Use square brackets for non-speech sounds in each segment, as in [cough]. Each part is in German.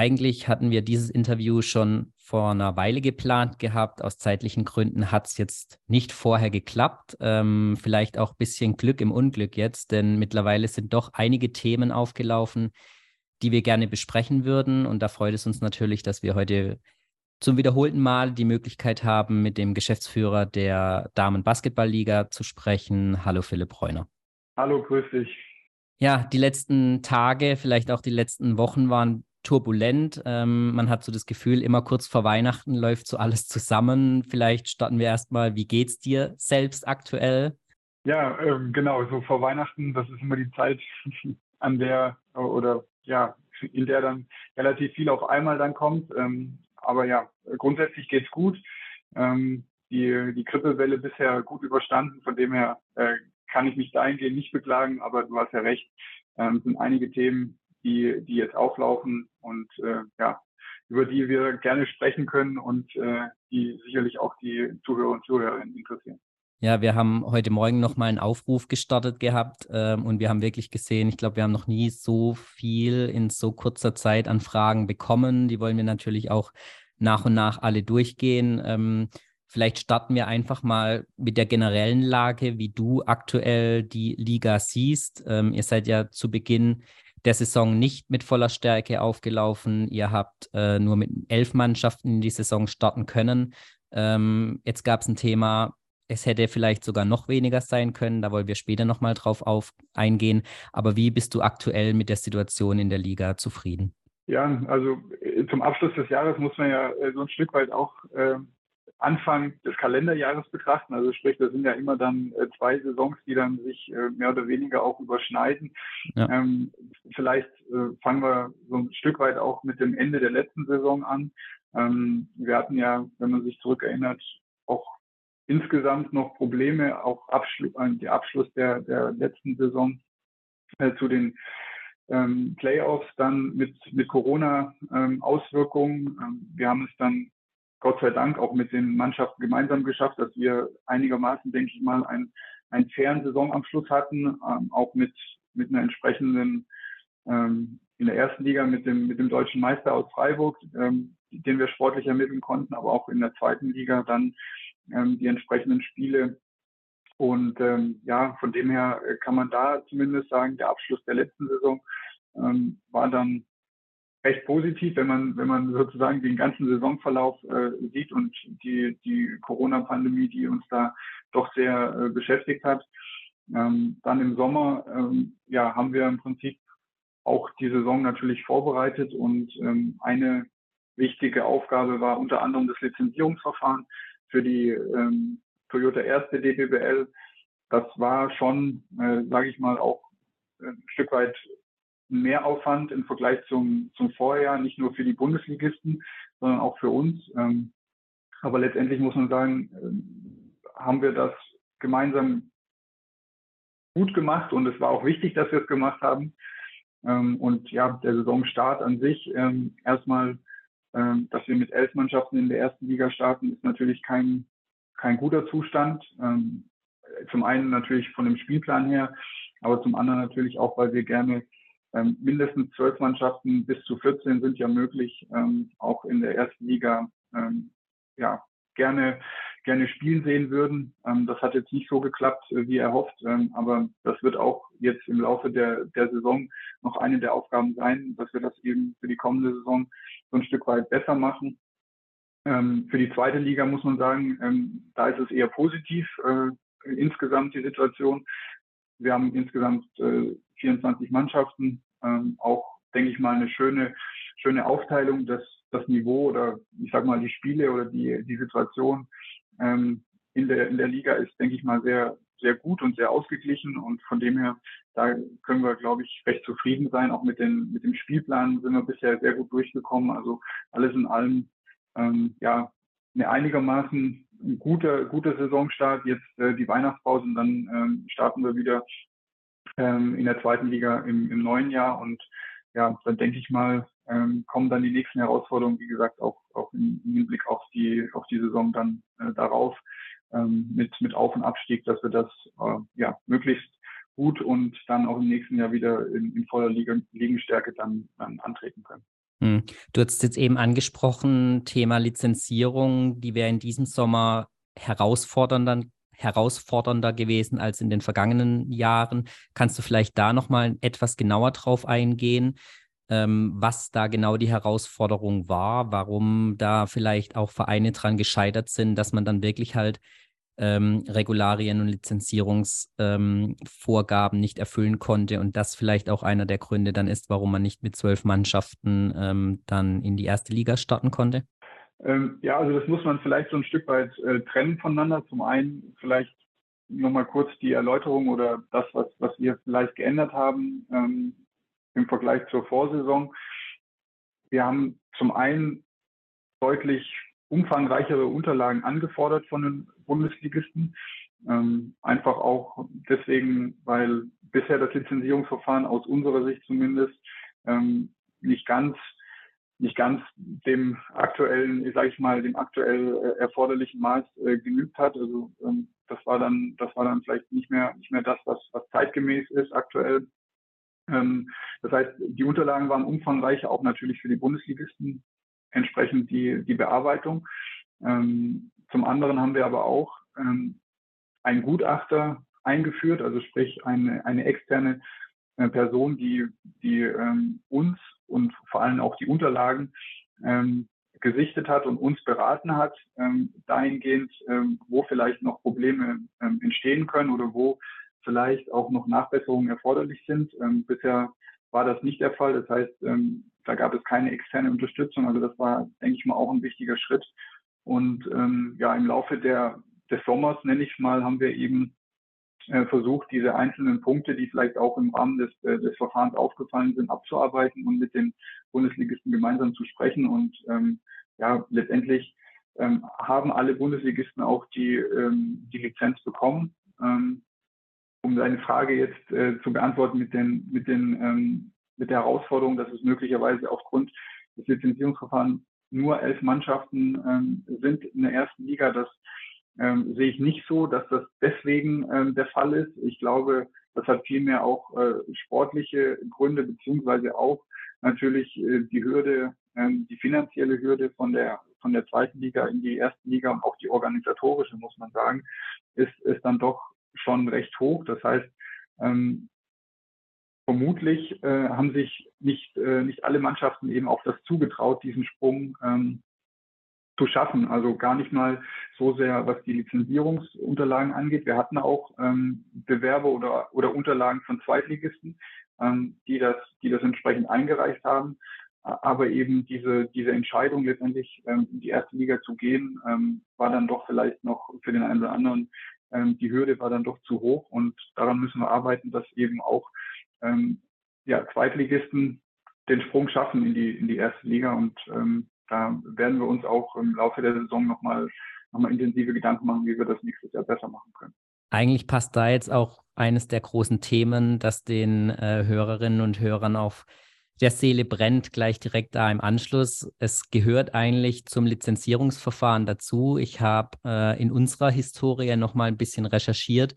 Eigentlich hatten wir dieses Interview schon vor einer Weile geplant gehabt. Aus zeitlichen Gründen hat es jetzt nicht vorher geklappt. Ähm, vielleicht auch ein bisschen Glück im Unglück jetzt, denn mittlerweile sind doch einige Themen aufgelaufen, die wir gerne besprechen würden. Und da freut es uns natürlich, dass wir heute zum wiederholten Mal die Möglichkeit haben, mit dem Geschäftsführer der Damen-Basketball-Liga zu sprechen. Hallo Philipp Reuner. Hallo, grüß dich. Ja, die letzten Tage, vielleicht auch die letzten Wochen waren turbulent. Ähm, man hat so das Gefühl, immer kurz vor Weihnachten läuft so alles zusammen. Vielleicht starten wir erstmal, wie geht's dir selbst aktuell? Ja, ähm, genau, so vor Weihnachten, das ist immer die Zeit, [laughs] an der oder ja, in der dann relativ viel auf einmal dann kommt. Ähm, aber ja, grundsätzlich geht's gut. Ähm, die, die Grippewelle bisher gut überstanden, von dem her äh, kann ich mich dahingehend nicht beklagen, aber du hast ja recht, ähm, sind einige Themen, die, die jetzt auflaufen und äh, ja, über die wir gerne sprechen können und äh, die sicherlich auch die Zuhörer und Zuhörerinnen interessieren. Ja, wir haben heute Morgen nochmal einen Aufruf gestartet gehabt ähm, und wir haben wirklich gesehen, ich glaube, wir haben noch nie so viel in so kurzer Zeit an Fragen bekommen. Die wollen wir natürlich auch nach und nach alle durchgehen. Ähm, vielleicht starten wir einfach mal mit der generellen Lage, wie du aktuell die Liga siehst. Ähm, ihr seid ja zu Beginn der Saison nicht mit voller Stärke aufgelaufen. Ihr habt äh, nur mit elf Mannschaften in die Saison starten können. Ähm, jetzt gab es ein Thema, es hätte vielleicht sogar noch weniger sein können. Da wollen wir später nochmal drauf auf eingehen. Aber wie bist du aktuell mit der Situation in der Liga zufrieden? Ja, also äh, zum Abschluss des Jahres muss man ja äh, so ein Stück weit auch äh, Anfang des Kalenderjahres betrachten. Also sprich, das sind ja immer dann äh, zwei Saisons, die dann sich äh, mehr oder weniger auch überschneiden. Ja. Ähm, vielleicht äh, fangen wir so ein Stück weit auch mit dem Ende der letzten Saison an. Ähm, wir hatten ja, wenn man sich zurückerinnert, auch insgesamt noch Probleme, auch Abschluss, äh, der Abschluss der, der letzten Saison äh, zu den ähm, Playoffs dann mit, mit Corona-Auswirkungen. Ähm, ähm, wir haben es dann Gott sei Dank auch mit den Mannschaften gemeinsam geschafft, dass wir einigermaßen, denke ich mal, einen, einen fairen Saisonabschluss hatten, ähm, auch mit, mit einer entsprechenden, ähm, in der ersten Liga mit dem, mit dem deutschen Meister aus Freiburg, ähm, den wir sportlich ermitteln konnten, aber auch in der zweiten Liga dann ähm, die entsprechenden Spiele. Und ähm, ja, von dem her kann man da zumindest sagen, der Abschluss der letzten Saison ähm, war dann recht positiv, wenn man, wenn man sozusagen den ganzen Saisonverlauf äh, sieht und die, die Corona-Pandemie, die uns da doch sehr äh, beschäftigt hat. Ähm, dann im Sommer ähm, ja, haben wir im Prinzip auch die Saison natürlich vorbereitet und ähm, eine wichtige Aufgabe war unter anderem das Lizenzierungsverfahren für die ähm, Toyota erste DBBL. Das war schon, äh, sage ich mal, auch ein Stück weit Mehraufwand im Vergleich zum, zum Vorjahr, nicht nur für die Bundesligisten, sondern auch für uns. Ähm, aber letztendlich muss man sagen, äh, haben wir das gemeinsam gut gemacht und es war auch wichtig, dass wir es gemacht haben. Ähm, und ja, der Saisonstart an sich, ähm, erstmal, ähm, dass wir mit elf Mannschaften in der ersten Liga starten, ist natürlich kein, kein guter Zustand. Ähm, zum einen natürlich von dem Spielplan her, aber zum anderen natürlich auch, weil wir gerne ähm, mindestens zwölf Mannschaften bis zu 14 sind ja möglich, ähm, auch in der ersten Liga ähm, ja, gerne, gerne spielen sehen würden. Ähm, das hat jetzt nicht so geklappt, äh, wie erhofft, ähm, aber das wird auch jetzt im Laufe der, der Saison noch eine der Aufgaben sein, dass wir das eben für die kommende Saison so ein Stück weit besser machen. Ähm, für die zweite Liga muss man sagen, da ist es eher positiv, äh, insgesamt die Situation. Wir haben insgesamt äh, 24 Mannschaften, ähm, auch, denke ich mal, eine schöne, schöne Aufteilung, dass das Niveau oder ich sag mal die Spiele oder die, die Situation ähm, in, der, in der Liga ist, denke ich mal, sehr, sehr gut und sehr ausgeglichen und von dem her, da können wir, glaube ich, recht zufrieden sein. Auch mit, den, mit dem Spielplan sind wir bisher sehr gut durchgekommen. Also alles in allem, ähm, ja, eine einigermaßen guter, guter Saisonstart. Jetzt äh, die Weihnachtspause und dann ähm, starten wir wieder ähm, in der zweiten Liga im, im neuen Jahr. Und ja, dann denke ich mal, ähm, kommen dann die nächsten Herausforderungen, wie gesagt, auch, auch im, Hinblick auf die, auf die Saison dann äh, darauf ähm, mit, mit Auf- und Abstieg, dass wir das äh, ja, möglichst gut und dann auch im nächsten Jahr wieder in, in voller Liga, Ligenstärke dann, dann antreten können. Hm. Du hast jetzt eben angesprochen, Thema Lizenzierung, die wäre in diesem Sommer herausfordernder, herausfordernder gewesen als in den vergangenen Jahren. Kannst du vielleicht da nochmal etwas genauer drauf eingehen, ähm, was da genau die Herausforderung war, warum da vielleicht auch Vereine dran gescheitert sind, dass man dann wirklich halt ähm, Regularien und Lizenzierungsvorgaben ähm, nicht erfüllen konnte und das vielleicht auch einer der Gründe dann ist, warum man nicht mit zwölf Mannschaften ähm, dann in die erste Liga starten konnte? Ähm, ja, also das muss man vielleicht so ein Stück weit äh, trennen voneinander. Zum einen vielleicht nochmal kurz die Erläuterung oder das, was, was wir vielleicht geändert haben ähm, im Vergleich zur Vorsaison. Wir haben zum einen deutlich umfangreichere Unterlagen angefordert von den Bundesligisten. Ähm, einfach auch deswegen, weil bisher das Lizenzierungsverfahren aus unserer Sicht zumindest ähm, nicht ganz nicht ganz dem aktuellen, sage ich mal, dem aktuell äh, erforderlichen Maß äh, genügt hat. Also ähm, das war dann, das war dann vielleicht nicht mehr nicht mehr das, was was zeitgemäß ist aktuell. Ähm, das heißt, die Unterlagen waren umfangreicher, auch natürlich für die Bundesligisten entsprechend die, die Bearbeitung. Ähm, zum anderen haben wir aber auch ähm, einen Gutachter eingeführt, also sprich eine, eine externe äh, Person, die, die ähm, uns und vor allem auch die Unterlagen ähm, gesichtet hat und uns beraten hat, ähm, dahingehend, ähm, wo vielleicht noch Probleme entstehen können oder wo vielleicht auch noch Nachbesserungen erforderlich sind. Bisher war das nicht der Fall. Das heißt, da gab es keine externe Unterstützung. Also das war, denke ich mal, auch ein wichtiger Schritt. Und ähm, ja, im Laufe der, des Sommers, nenne ich mal, haben wir eben äh, versucht, diese einzelnen Punkte, die vielleicht auch im Rahmen des, äh, des Verfahrens aufgefallen sind, abzuarbeiten und mit den Bundesligisten gemeinsam zu sprechen. Und ähm, ja, letztendlich ähm, haben alle Bundesligisten auch die, ähm, die Lizenz bekommen. Ähm, um deine Frage jetzt äh, zu beantworten mit den, mit den ähm, mit der Herausforderung, dass es möglicherweise aufgrund des Lizenzierungsverfahrens nur elf Mannschaften ähm, sind in der ersten Liga. Das ähm, sehe ich nicht so, dass das deswegen ähm, der Fall ist. Ich glaube, das hat vielmehr auch äh, sportliche Gründe, beziehungsweise auch natürlich äh, die Hürde, ähm, die finanzielle Hürde von der, von der zweiten Liga in die erste Liga und auch die organisatorische, muss man sagen, ist, ist dann doch schon recht hoch. Das heißt, ähm, vermutlich äh, haben sich nicht, äh, nicht alle Mannschaften eben auch das zugetraut, diesen Sprung ähm, zu schaffen. Also gar nicht mal so sehr, was die Lizenzierungsunterlagen angeht. Wir hatten auch ähm, Bewerber oder, oder Unterlagen von Zweitligisten, ähm, die, das, die das entsprechend eingereicht haben. Aber eben diese, diese Entscheidung letztendlich ähm, in die erste Liga zu gehen, ähm, war dann doch vielleicht noch für den einen oder anderen, ähm, die Hürde war dann doch zu hoch und daran müssen wir arbeiten, dass eben auch ähm, ja, Zweitligisten den Sprung schaffen in die, in die erste Liga. Und ähm, da werden wir uns auch im Laufe der Saison nochmal noch mal intensive Gedanken machen, wie wir das nächstes Jahr besser machen können. Eigentlich passt da jetzt auch eines der großen Themen, das den äh, Hörerinnen und Hörern auf der Seele brennt, gleich direkt da im Anschluss. Es gehört eigentlich zum Lizenzierungsverfahren dazu. Ich habe äh, in unserer Historie noch mal ein bisschen recherchiert.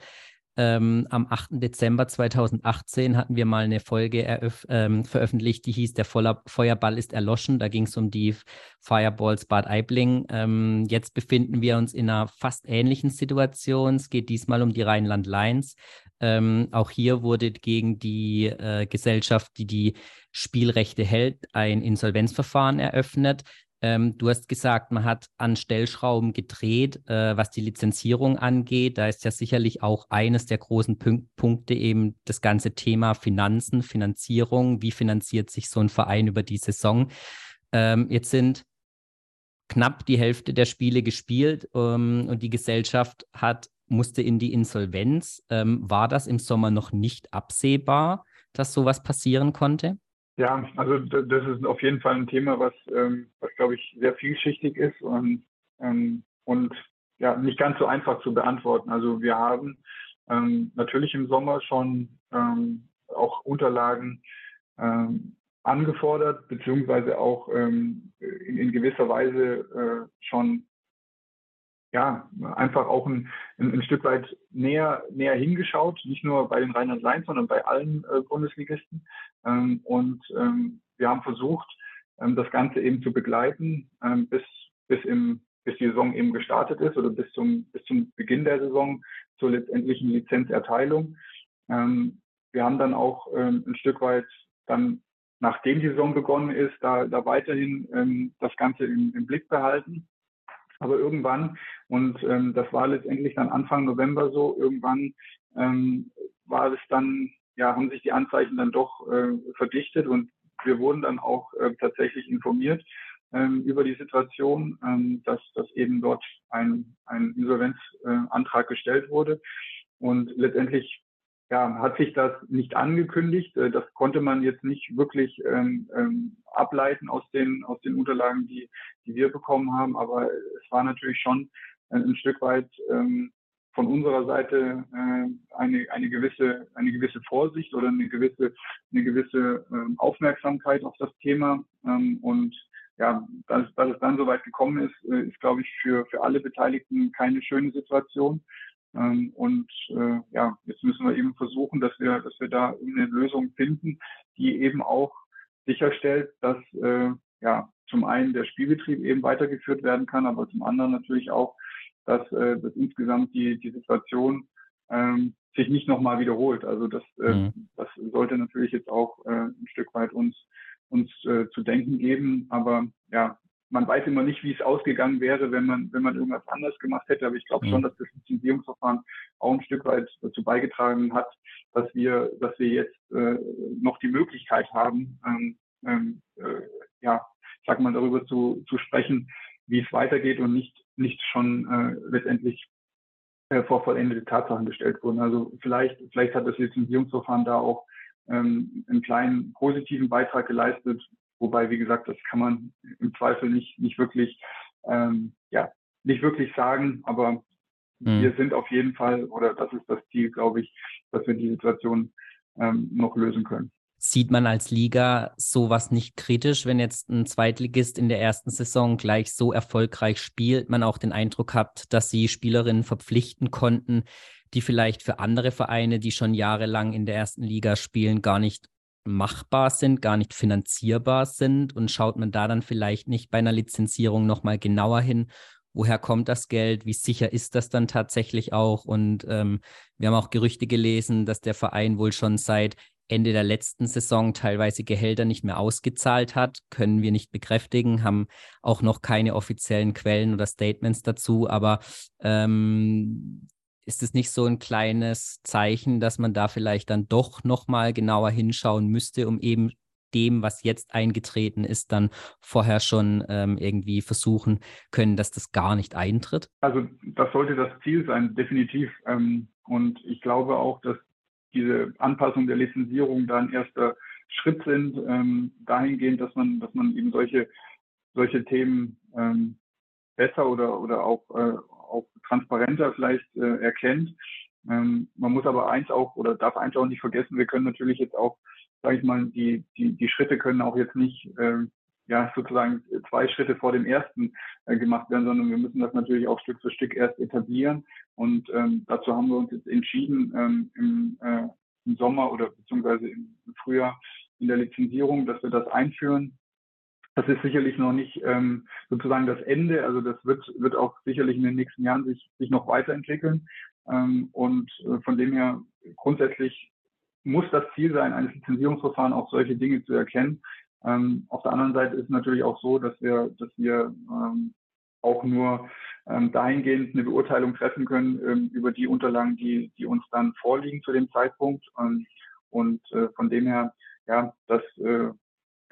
Ähm, am 8. Dezember 2018 hatten wir mal eine Folge ähm, veröffentlicht, die hieß Der Voller Feuerball ist erloschen. Da ging es um die Fireballs Bad Aibling. Ähm, jetzt befinden wir uns in einer fast ähnlichen Situation. Es geht diesmal um die Rheinland Lions. Ähm, auch hier wurde gegen die äh, Gesellschaft, die die Spielrechte hält, ein Insolvenzverfahren eröffnet. Ähm, du hast gesagt, man hat an Stellschrauben gedreht, äh, was die Lizenzierung angeht. Da ist ja sicherlich auch eines der großen Pün Punkte eben das ganze Thema Finanzen, Finanzierung. Wie finanziert sich so ein Verein über die Saison? Ähm, jetzt sind knapp die Hälfte der Spiele gespielt ähm, und die Gesellschaft hat musste in die Insolvenz. Ähm, war das im Sommer noch nicht absehbar, dass sowas passieren konnte? Ja, also das ist auf jeden Fall ein Thema, was, ähm, was glaube ich, sehr vielschichtig ist und, ähm, und ja, nicht ganz so einfach zu beantworten. Also wir haben ähm, natürlich im Sommer schon ähm, auch Unterlagen ähm, angefordert, beziehungsweise auch ähm, in, in gewisser Weise äh, schon ja, einfach auch ein, ein, ein, Stück weit näher, näher hingeschaut, nicht nur bei den Rheinland-Lions, sondern bei allen äh, Bundesligisten. Ähm, und ähm, wir haben versucht, ähm, das Ganze eben zu begleiten, ähm, bis, bis, im, bis die Saison eben gestartet ist oder bis zum, bis zum Beginn der Saison zur letztendlichen Lizenzerteilung. Ähm, wir haben dann auch ähm, ein Stück weit dann, nachdem die Saison begonnen ist, da, da weiterhin das Ganze im, im Blick behalten. Aber irgendwann, und ähm, das war letztendlich dann Anfang November so, irgendwann ähm, war es dann, ja, haben sich die Anzeichen dann doch äh, verdichtet und wir wurden dann auch äh, tatsächlich informiert ähm, über die Situation, ähm, dass, dass eben dort ein, ein Insolvenzantrag äh, gestellt wurde. Und letztendlich ja, hat sich das nicht angekündigt. Äh, das konnte man jetzt nicht wirklich ähm, ähm, ableiten aus den, aus den Unterlagen, die, die wir bekommen haben. Aber es war natürlich schon ein, ein Stück weit ähm, von unserer Seite äh, eine, eine, gewisse, eine gewisse Vorsicht oder eine gewisse, eine gewisse äh, Aufmerksamkeit auf das Thema. Ähm, und ja, dass, dass es dann so weit gekommen ist, äh, ist, glaube ich, für, für alle Beteiligten keine schöne Situation. Ähm, und äh, ja, jetzt müssen wir eben versuchen, dass wir, dass wir da eine Lösung finden, die eben auch sicherstellt, dass äh, ja zum einen der Spielbetrieb eben weitergeführt werden kann, aber zum anderen natürlich auch, dass, äh, dass insgesamt die, die Situation ähm, sich nicht nochmal wiederholt. Also das, äh, mhm. das sollte natürlich jetzt auch äh, ein Stück weit uns uns äh, zu denken geben. Aber ja, man weiß immer nicht, wie es ausgegangen wäre, wenn man, wenn man irgendwas anders gemacht hätte. Aber ich glaube schon, mhm. dass das Lizenzierungsverfahren auch ein Stück weit dazu beigetragen hat, dass wir, dass wir jetzt äh, noch die Möglichkeit haben, ähm, ähm, äh, ja, sag mal, darüber zu, zu sprechen, wie es weitergeht und nicht, nicht schon äh, letztendlich äh, vor vollendete Tatsachen gestellt wurden. Also vielleicht, vielleicht hat das Lizenzierungsverfahren da auch ähm, einen kleinen positiven Beitrag geleistet, Wobei, wie gesagt, das kann man im Zweifel nicht, nicht wirklich, ähm, ja, nicht wirklich sagen, aber mhm. wir sind auf jeden Fall, oder das ist das Ziel, glaube ich, dass wir die Situation ähm, noch lösen können. Sieht man als Liga sowas nicht kritisch, wenn jetzt ein Zweitligist in der ersten Saison gleich so erfolgreich spielt, man auch den Eindruck hat, dass sie Spielerinnen verpflichten konnten, die vielleicht für andere Vereine, die schon jahrelang in der ersten Liga spielen, gar nicht machbar sind, gar nicht finanzierbar sind und schaut man da dann vielleicht nicht bei einer Lizenzierung nochmal genauer hin, woher kommt das Geld, wie sicher ist das dann tatsächlich auch? Und ähm, wir haben auch Gerüchte gelesen, dass der Verein wohl schon seit Ende der letzten Saison teilweise Gehälter nicht mehr ausgezahlt hat, können wir nicht bekräftigen, haben auch noch keine offiziellen Quellen oder Statements dazu, aber ähm, ist es nicht so ein kleines Zeichen, dass man da vielleicht dann doch nochmal genauer hinschauen müsste, um eben dem, was jetzt eingetreten ist, dann vorher schon ähm, irgendwie versuchen können, dass das gar nicht eintritt? Also das sollte das Ziel sein, definitiv. Ähm, und ich glaube auch, dass diese Anpassung der Lizenzierung da ein erster Schritt sind, ähm, dahingehend, dass man, dass man eben solche, solche Themen ähm, besser oder, oder auch, äh, auch transparenter vielleicht äh, erkennt. Ähm, man muss aber eins auch oder darf eins auch nicht vergessen, wir können natürlich jetzt auch, sage ich mal, die, die, die Schritte können auch jetzt nicht äh, ja sozusagen zwei Schritte vor dem ersten äh, gemacht werden, sondern wir müssen das natürlich auch Stück für Stück erst etablieren. Und ähm, dazu haben wir uns jetzt entschieden, ähm, im, äh, im Sommer oder beziehungsweise im Frühjahr in der Lizenzierung, dass wir das einführen das ist sicherlich noch nicht ähm, sozusagen das Ende. Also das wird, wird auch sicherlich in den nächsten Jahren sich, sich noch weiterentwickeln. Ähm, und äh, von dem her grundsätzlich muss das Ziel sein, eines Lizenzierungsverfahren auch solche Dinge zu erkennen. Ähm, auf der anderen Seite ist natürlich auch so, dass wir, dass wir ähm, auch nur ähm, dahingehend eine Beurteilung treffen können ähm, über die Unterlagen, die, die uns dann vorliegen zu dem Zeitpunkt. Ähm, und äh, von dem her, ja, das äh,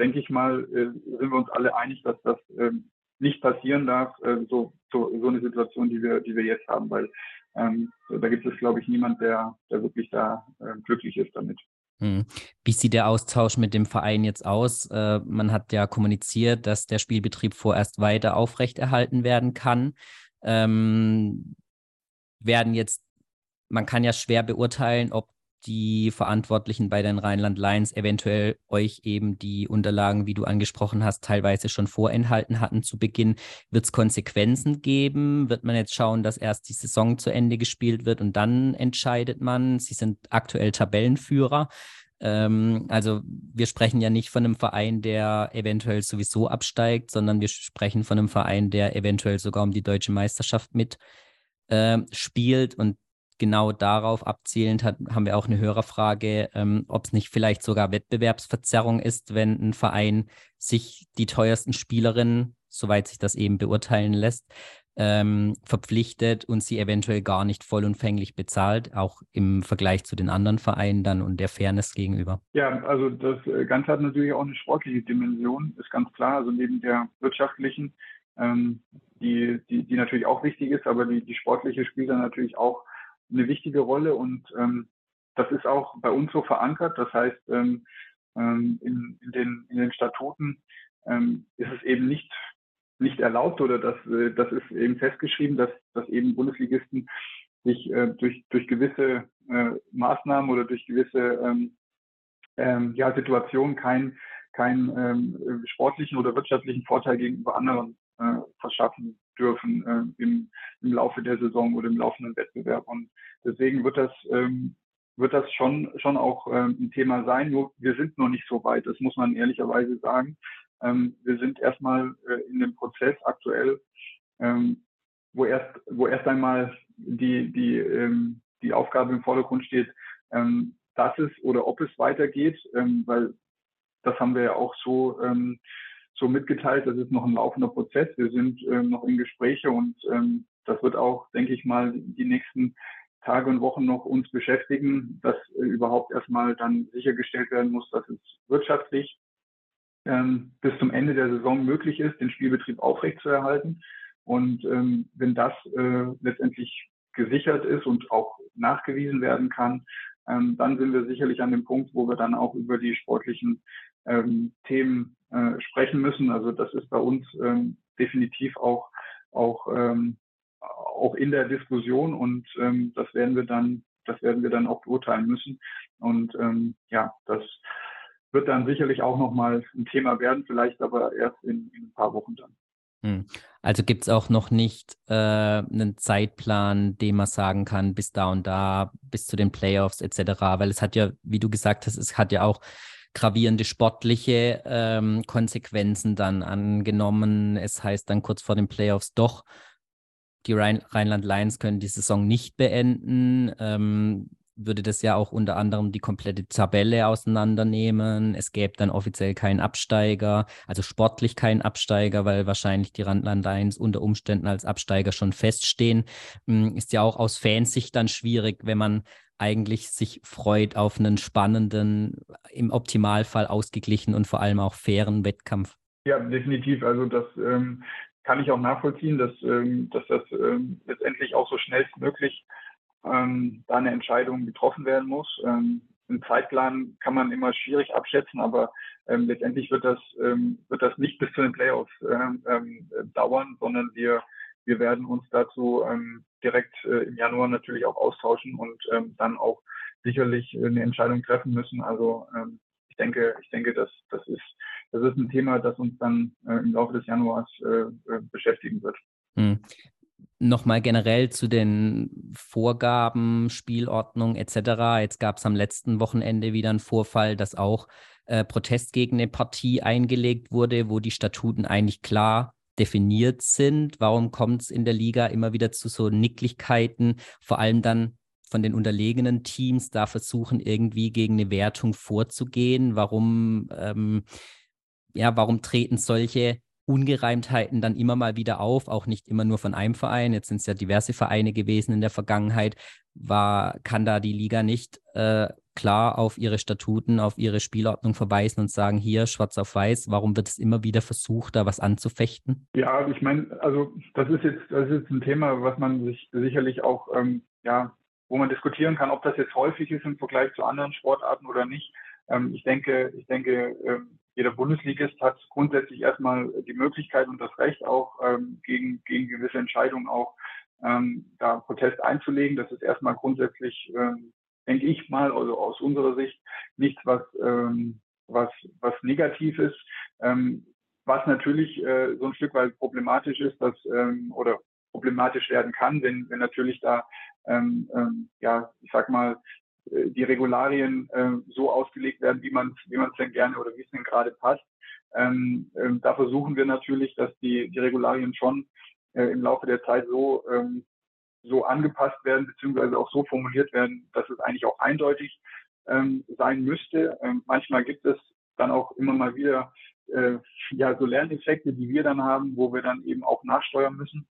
denke ich mal, äh, sind wir uns alle einig, dass das ähm, nicht passieren darf, äh, so, so, so eine Situation, die wir, die wir jetzt haben, weil ähm, da gibt es, glaube ich, niemand, der, der wirklich da äh, glücklich ist damit. Hm. Wie sieht der Austausch mit dem Verein jetzt aus? Äh, man hat ja kommuniziert, dass der Spielbetrieb vorerst weiter aufrechterhalten werden kann. Ähm, werden jetzt, man kann ja schwer beurteilen, ob die Verantwortlichen bei den Rheinland Lions eventuell euch eben die Unterlagen, wie du angesprochen hast, teilweise schon vorenthalten hatten zu Beginn. Wird es Konsequenzen geben? Wird man jetzt schauen, dass erst die Saison zu Ende gespielt wird und dann entscheidet man? Sie sind aktuell Tabellenführer. Ähm, also wir sprechen ja nicht von einem Verein, der eventuell sowieso absteigt, sondern wir sprechen von einem Verein, der eventuell sogar um die deutsche Meisterschaft mit äh, spielt. Und genau darauf abzielend hat, haben wir auch eine Hörerfrage, ähm, ob es nicht vielleicht sogar Wettbewerbsverzerrung ist, wenn ein Verein sich die teuersten Spielerinnen, soweit sich das eben beurteilen lässt, ähm, verpflichtet und sie eventuell gar nicht vollumfänglich bezahlt, auch im Vergleich zu den anderen Vereinen dann und der Fairness gegenüber. Ja, also das äh, Ganze hat natürlich auch eine sportliche Dimension, ist ganz klar. Also neben der wirtschaftlichen, ähm, die, die, die natürlich auch wichtig ist, aber die, die sportliche spielt dann natürlich auch eine wichtige Rolle und ähm, das ist auch bei uns so verankert. Das heißt, ähm, ähm in, in, den, in den Statuten ähm, ist es eben nicht nicht erlaubt oder das, äh, das ist eben festgeschrieben, dass, dass eben Bundesligisten sich äh, durch, durch gewisse äh, Maßnahmen oder durch gewisse ähm, ähm, ja, Situationen keinen kein, ähm, sportlichen oder wirtschaftlichen Vorteil gegenüber anderen äh, verschaffen dürfen äh, im, im Laufe der Saison oder im laufenden Wettbewerb. Und deswegen wird das ähm, wird das schon schon auch ähm, ein Thema sein. Nur wir sind noch nicht so weit. Das muss man ehrlicherweise sagen. Ähm, wir sind erstmal äh, in dem Prozess aktuell, ähm, wo erst, wo erst einmal die, die, ähm, die Aufgabe im Vordergrund steht, ähm, dass es oder ob es weitergeht, ähm, weil das haben wir ja auch so, ähm, so mitgeteilt. Das ist noch ein laufender Prozess. Wir sind ähm, noch in Gespräche und ähm, das wird auch, denke ich mal, die nächsten Tage und Wochen noch uns beschäftigen, dass äh, überhaupt erstmal dann sichergestellt werden muss, dass es wirtschaftlich ähm, bis zum Ende der Saison möglich ist, den Spielbetrieb aufrechtzuerhalten. Und ähm, wenn das äh, letztendlich gesichert ist und auch nachgewiesen werden kann, ähm, dann sind wir sicherlich an dem Punkt, wo wir dann auch über die sportlichen ähm, Themen äh, sprechen müssen. Also das ist bei uns ähm, definitiv auch auch ähm, auch in der Diskussion und ähm, das werden wir dann das werden wir dann auch beurteilen müssen. Und ähm, ja, das wird dann sicherlich auch nochmal ein Thema werden, vielleicht aber erst in, in ein paar Wochen dann. Hm. Also gibt es auch noch nicht äh, einen Zeitplan, den man sagen kann, bis da und da, bis zu den Playoffs etc. Weil es hat ja, wie du gesagt hast, es hat ja auch gravierende sportliche ähm, Konsequenzen dann angenommen. Es heißt dann kurz vor den Playoffs doch, die Rhein Rheinland Lions können die Saison nicht beenden. Ähm, würde das ja auch unter anderem die komplette Tabelle auseinandernehmen. Es gäbe dann offiziell keinen Absteiger, also sportlich keinen Absteiger, weil wahrscheinlich die Randland 1 unter Umständen als Absteiger schon feststehen. Hm, ist ja auch aus Fansicht dann schwierig, wenn man eigentlich sich freut auf einen spannenden, im Optimalfall ausgeglichenen und vor allem auch fairen Wettkampf. Ja, definitiv. Also das ähm, kann ich auch nachvollziehen, dass, ähm, dass das ähm, letztendlich auch so schnellstmöglich ähm, da eine Entscheidung getroffen werden muss. Ähm, Ein Zeitplan kann man immer schwierig abschätzen, aber ähm, letztendlich wird das, ähm, wird das nicht bis zu den Playoffs ähm, ähm, dauern, sondern wir, wir werden uns dazu ähm, direkt äh, im Januar natürlich auch austauschen und ähm, dann auch sicherlich eine Entscheidung treffen müssen. Also ähm, ich denke, ich denke, dass das ist das ist ein Thema, das uns dann äh, im Laufe des Januars äh, äh beschäftigen wird. Hm nochmal generell zu den Vorgaben, Spielordnung etc. Jetzt gab es am letzten Wochenende wieder einen Vorfall, dass auch äh, Protest gegen eine Partie eingelegt wurde, wo die Statuten eigentlich klar definiert sind. Warum kommt es in der Liga immer wieder zu so Nicklichkeiten, vor allem dann von den unterlegenen Teams da versuchen, irgendwie gegen eine Wertung vorzugehen? Warum, ähm, ja, warum treten solche Ungereimtheiten dann immer mal wieder auf, auch nicht immer nur von einem Verein. Jetzt sind es ja diverse Vereine gewesen in der Vergangenheit. War, kann da die Liga nicht äh, klar auf ihre Statuten, auf ihre Spielordnung verweisen und sagen, hier schwarz auf weiß, warum wird es immer wieder versucht, da was anzufechten? Ja, ich meine, also das ist jetzt, das ist jetzt ein Thema, was man sich sicherlich auch, ähm, ja, wo man diskutieren kann, ob das jetzt häufig ist im Vergleich zu anderen Sportarten oder nicht. Ähm, ich denke, ich denke, ähm, jeder Bundesligist hat grundsätzlich erstmal die Möglichkeit und das Recht auch ähm, gegen, gegen gewisse Entscheidungen auch ähm, da Protest einzulegen. Das ist erstmal grundsätzlich, ähm, denke ich mal, also aus unserer Sicht nichts, was, ähm, was, was negativ ist. Ähm, was natürlich äh, so ein Stück weit problematisch ist, dass ähm, oder problematisch werden kann, wenn, wenn natürlich da ähm, ähm, ja, ich sag mal, die Regularien äh, so ausgelegt werden, wie man wie man es denn gerne oder wie es denn gerade passt. Ähm, ähm, da versuchen wir natürlich, dass die, die Regularien schon äh, im Laufe der Zeit so, ähm, so angepasst werden, beziehungsweise auch so formuliert werden, dass es eigentlich auch eindeutig ähm, sein müsste. Ähm, manchmal gibt es dann auch immer mal wieder äh, ja, so Lerneffekte, die wir dann haben, wo wir dann eben auch nachsteuern müssen.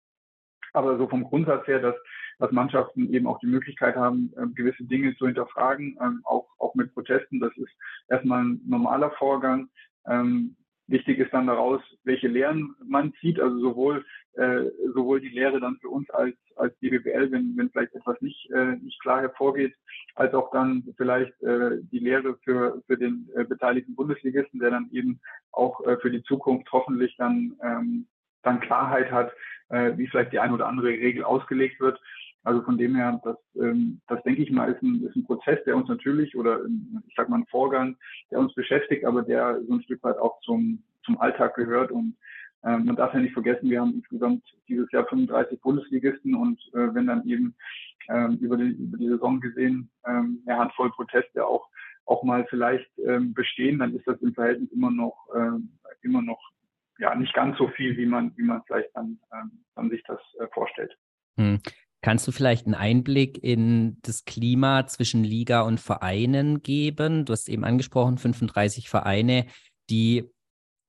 Aber so vom Grundsatz her, dass, dass Mannschaften eben auch die Möglichkeit haben, äh, gewisse Dinge zu hinterfragen, ähm, auch, auch mit Protesten, das ist erstmal ein normaler Vorgang. Ähm, Wichtig ist dann daraus, welche Lehren man zieht, also sowohl, äh, sowohl die Lehre dann für uns als, als DBBL, wenn, wenn vielleicht etwas nicht, äh, nicht klar hervorgeht, als auch dann vielleicht äh, die Lehre für, für den äh, beteiligten Bundesligisten, der dann eben auch äh, für die Zukunft hoffentlich dann, ähm, dann Klarheit hat, äh, wie vielleicht die eine oder andere Regel ausgelegt wird. Also von dem her, das, ähm, das denke ich mal, ist ein, ist ein Prozess, der uns natürlich oder ich sag mal ein Vorgang, der uns beschäftigt, aber der so ein Stück weit auch zum, zum Alltag gehört. Und ähm, man darf ja nicht vergessen, wir haben insgesamt dieses Jahr 35 Bundesligisten und äh, wenn dann eben ähm, über, die, über die Saison gesehen ähm, eine Handvoll Proteste auch auch mal vielleicht ähm, bestehen, dann ist das im Verhältnis immer noch ähm, immer noch ja nicht ganz so viel, wie man wie man vielleicht dann, ähm, dann sich das äh, vorstellt. Kannst du vielleicht einen Einblick in das Klima zwischen Liga und Vereinen geben? Du hast eben angesprochen, 35 Vereine, die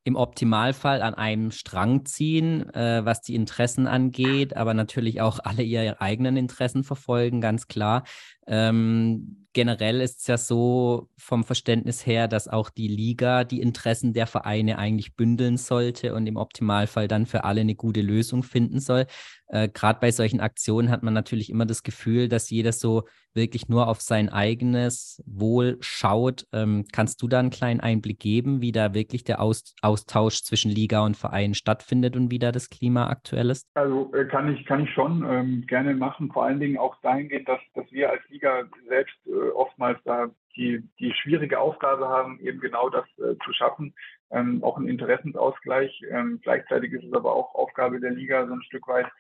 im Optimalfall an einem Strang ziehen, äh, was die Interessen angeht, aber natürlich auch alle ihre eigenen Interessen verfolgen, ganz klar. Ähm, generell ist es ja so vom Verständnis her, dass auch die Liga die Interessen der Vereine eigentlich bündeln sollte und im Optimalfall dann für alle eine gute Lösung finden soll. Äh, Gerade bei solchen Aktionen hat man natürlich immer das Gefühl, dass jeder so wirklich nur auf sein eigenes Wohl schaut. Ähm, kannst du da einen kleinen Einblick geben, wie da wirklich der Aus Austausch zwischen Liga und Verein stattfindet und wie da das Klima aktuell ist? Also äh, kann ich kann ich schon ähm, gerne machen, vor allen Dingen auch dahingehend, dass, dass wir als Liga selbst äh, oftmals da die, die schwierige Aufgabe haben, eben genau das äh, zu schaffen, ähm, auch ein Interessensausgleich. Ähm, gleichzeitig ist es aber auch Aufgabe der Liga, so ein Stück weit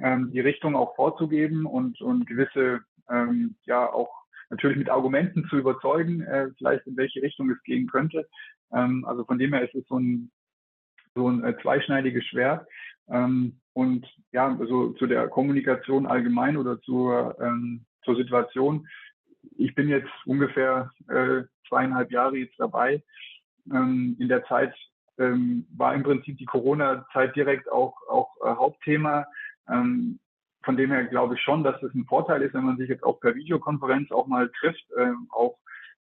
ähm, die Richtung auch vorzugeben und, und gewisse, ähm, ja, auch natürlich mit Argumenten zu überzeugen, äh, vielleicht in welche Richtung es gehen könnte. Ähm, also von dem her ist es so ein, so ein äh, zweischneidiges Schwert. Ähm, und ja, also zu der Kommunikation allgemein oder zur, ähm, zur Situation. Ich bin jetzt ungefähr äh, zweieinhalb Jahre jetzt dabei. Ähm, in der Zeit ähm, war im Prinzip die Corona-Zeit direkt auch, auch äh, Hauptthema. Ähm, von dem her glaube ich schon, dass es ein Vorteil ist, wenn man sich jetzt auch per Videokonferenz auch mal trifft, äh, auch,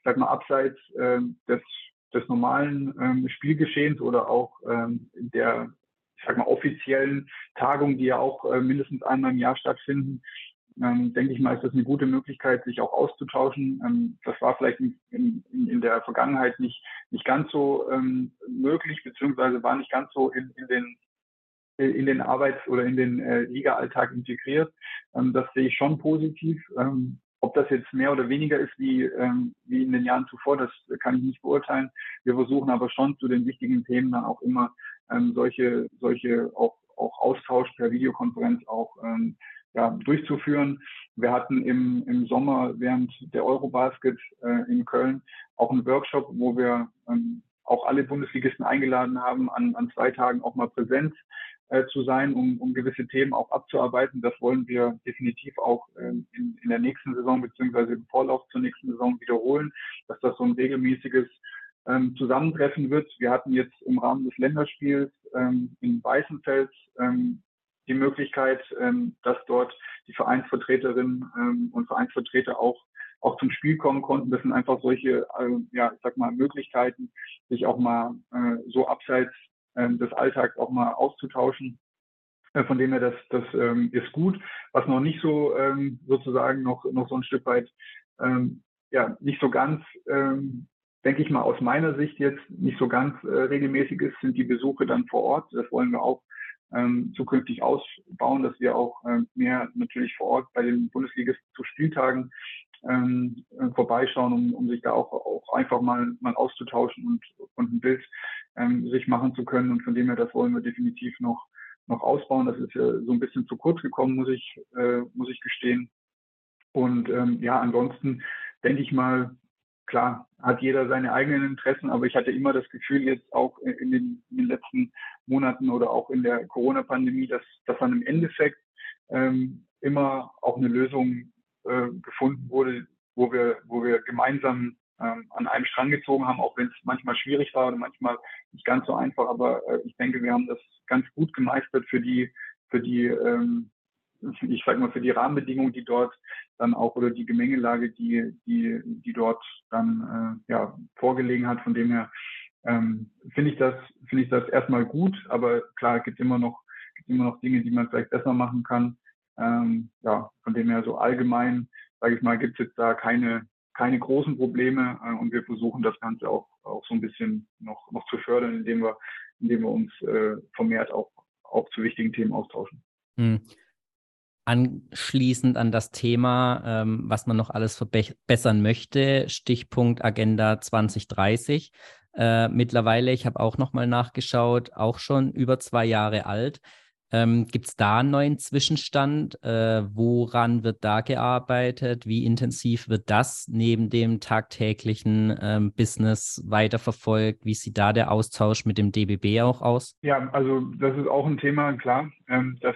sag mal, abseits äh, des, des normalen ähm, Spielgeschehens oder auch ähm, der, ich sag mal, offiziellen Tagung, die ja auch äh, mindestens einmal im Jahr stattfinden, ähm, denke ich mal, ist das eine gute Möglichkeit, sich auch auszutauschen. Ähm, das war vielleicht in, in, in, der Vergangenheit nicht, nicht ganz so ähm, möglich, beziehungsweise war nicht ganz so in, in den in den Arbeits- oder in den äh, Liga-Alltag integriert. Ähm, das sehe ich schon positiv. Ähm, ob das jetzt mehr oder weniger ist wie, ähm, wie in den Jahren zuvor, das kann ich nicht beurteilen. Wir versuchen aber schon zu den wichtigen Themen dann auch immer solche, solche auch, auch Austausch per Videokonferenz auch ähm, ja, durchzuführen. Wir hatten im, im Sommer während der Eurobasket äh, in Köln auch einen Workshop, wo wir ähm, auch alle Bundesligisten eingeladen haben, an, an zwei Tagen auch mal Präsenz äh, zu sein, um, um gewisse Themen auch abzuarbeiten. Das wollen wir definitiv auch ähm, in, in der nächsten Saison beziehungsweise im Vorlauf zur nächsten Saison wiederholen, dass das so ein regelmäßiges ähm, Zusammentreffen wird. Wir hatten jetzt im Rahmen des Länderspiels ähm, in Weißenfels ähm, die Möglichkeit, ähm, dass dort die Vereinsvertreterinnen ähm, und Vereinsvertreter auch auch zum Spiel kommen konnten. Das sind einfach solche, äh, ja, ich sag mal, Möglichkeiten, sich auch mal äh, so abseits ähm, des Alltags auch mal auszutauschen. Äh, von dem her, das, das ähm, ist gut. Was noch nicht so ähm, sozusagen noch, noch so ein Stück weit, ähm, ja, nicht so ganz, ähm, denke ich mal, aus meiner Sicht jetzt nicht so ganz äh, regelmäßig ist, sind die Besuche dann vor Ort. Das wollen wir auch ähm, zukünftig ausbauen, dass wir auch äh, mehr natürlich vor Ort bei den Bundesligisten zu Spieltagen ähm, äh, vorbeischauen, um, um sich da auch, auch einfach mal, mal auszutauschen und, und ein Bild ähm, sich machen zu können. Und von dem her, das wollen wir definitiv noch, noch ausbauen. Das ist ja so ein bisschen zu kurz gekommen, muss ich, äh, muss ich gestehen. Und ähm, ja, ansonsten denke ich mal, klar, hat jeder seine eigenen Interessen, aber ich hatte immer das Gefühl, jetzt auch in den, in den letzten Monaten oder auch in der Corona-Pandemie, dass, dass dann im Endeffekt ähm, immer auch eine Lösung äh, gefunden wurde, wo wir, wo wir gemeinsam ähm, an einem Strang gezogen haben, auch wenn es manchmal schwierig war oder manchmal nicht ganz so einfach. Aber äh, ich denke, wir haben das ganz gut gemeistert für die, für die, ähm, ich sag mal, für die Rahmenbedingungen, die dort dann auch oder die Gemengelage, die, die, die dort dann äh, ja, vorgelegen hat. Von dem her ähm, finde ich das, ich das erstmal gut, aber klar, gibt immer noch, gibt immer noch Dinge, die man vielleicht besser machen kann. Ähm, ja, von dem her so allgemein, sage ich mal, gibt es jetzt da keine, keine großen Probleme äh, und wir versuchen das Ganze auch, auch so ein bisschen noch, noch zu fördern, indem wir, indem wir uns äh, vermehrt auch, auch zu wichtigen Themen austauschen. Hm. Anschließend an das Thema, ähm, was man noch alles verbessern möchte, Stichpunkt Agenda 2030. Äh, mittlerweile, ich habe auch noch mal nachgeschaut, auch schon über zwei Jahre alt. Ähm, Gibt es da einen neuen Zwischenstand? Äh, woran wird da gearbeitet? Wie intensiv wird das neben dem tagtäglichen ähm, Business weiterverfolgt? Wie sieht da der Austausch mit dem DBB auch aus? Ja, also das ist auch ein Thema, klar. Ähm, das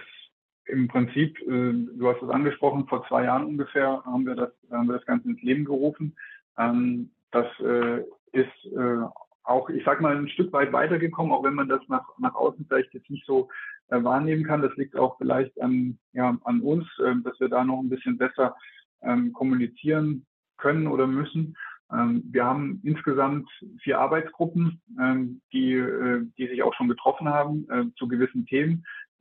im Prinzip, äh, du hast es angesprochen, vor zwei Jahren ungefähr haben wir das, haben wir das Ganze ins Leben gerufen. Ähm, das äh, ist äh, auch, ich sag mal, ein Stück weit weitergekommen, auch wenn man das nach, nach außen vielleicht jetzt nicht so wahrnehmen kann. Das liegt auch vielleicht an, ja, an uns, äh, dass wir da noch ein bisschen besser ähm, kommunizieren können oder müssen. Ähm, wir haben insgesamt vier Arbeitsgruppen, ähm, die, die sich auch schon getroffen haben zu gewissen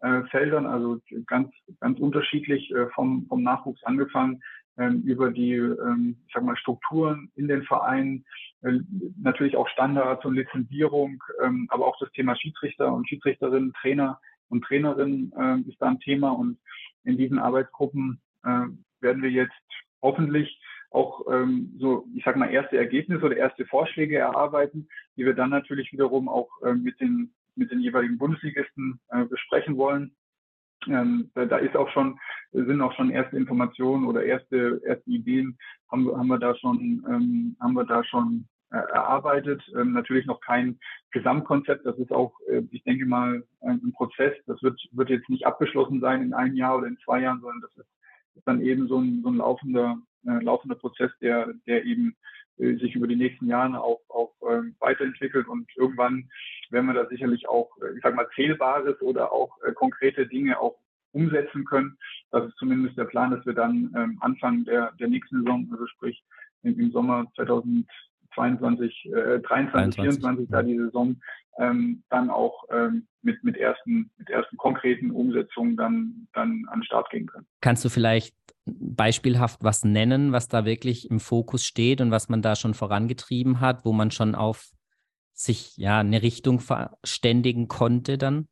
Themenfeldern, also ganz, ganz unterschiedlich äh, vom, vom Nachwuchs angefangen ähm, über die, ähm, ich sag mal, Strukturen in den Vereinen, äh, natürlich auch Standards und Lizenzierung, ähm, aber auch das Thema Schiedsrichter und Schiedsrichterinnen, Trainer und Trainerinnen äh, ist da ein Thema. Und in diesen Arbeitsgruppen äh, werden wir jetzt hoffentlich auch ähm, so, ich sag mal, erste Ergebnisse oder erste Vorschläge erarbeiten, die wir dann natürlich wiederum auch äh, mit den mit den jeweiligen Bundesligisten äh, besprechen wollen. Ähm, da, da ist auch schon, sind auch schon erste Informationen oder erste, erste Ideen haben, haben wir da schon, ähm, haben wir da schon äh, erarbeitet. Ähm, natürlich noch kein Gesamtkonzept. Das ist auch, äh, ich denke mal, ein Prozess. Das wird, wird jetzt nicht abgeschlossen sein in einem Jahr oder in zwei Jahren, sondern das ist, ist dann eben so ein, so ein laufender, äh, laufender Prozess, der, der eben sich über die nächsten Jahre auch, auch ähm, weiterentwickelt und irgendwann werden wir da sicherlich auch, äh, ich sag mal, Zählbares oder auch äh, konkrete Dinge auch umsetzen können. Das ist zumindest der Plan, dass wir dann ähm, Anfang der, der nächsten Saison, also sprich im, im Sommer 2022, äh, 23, 24, da die Saison ähm, dann auch ähm, mit, mit, ersten, mit ersten konkreten Umsetzungen dann, dann an den Start gehen können. Kannst du vielleicht beispielhaft was nennen, was da wirklich im Fokus steht und was man da schon vorangetrieben hat, wo man schon auf sich ja eine Richtung verständigen konnte dann?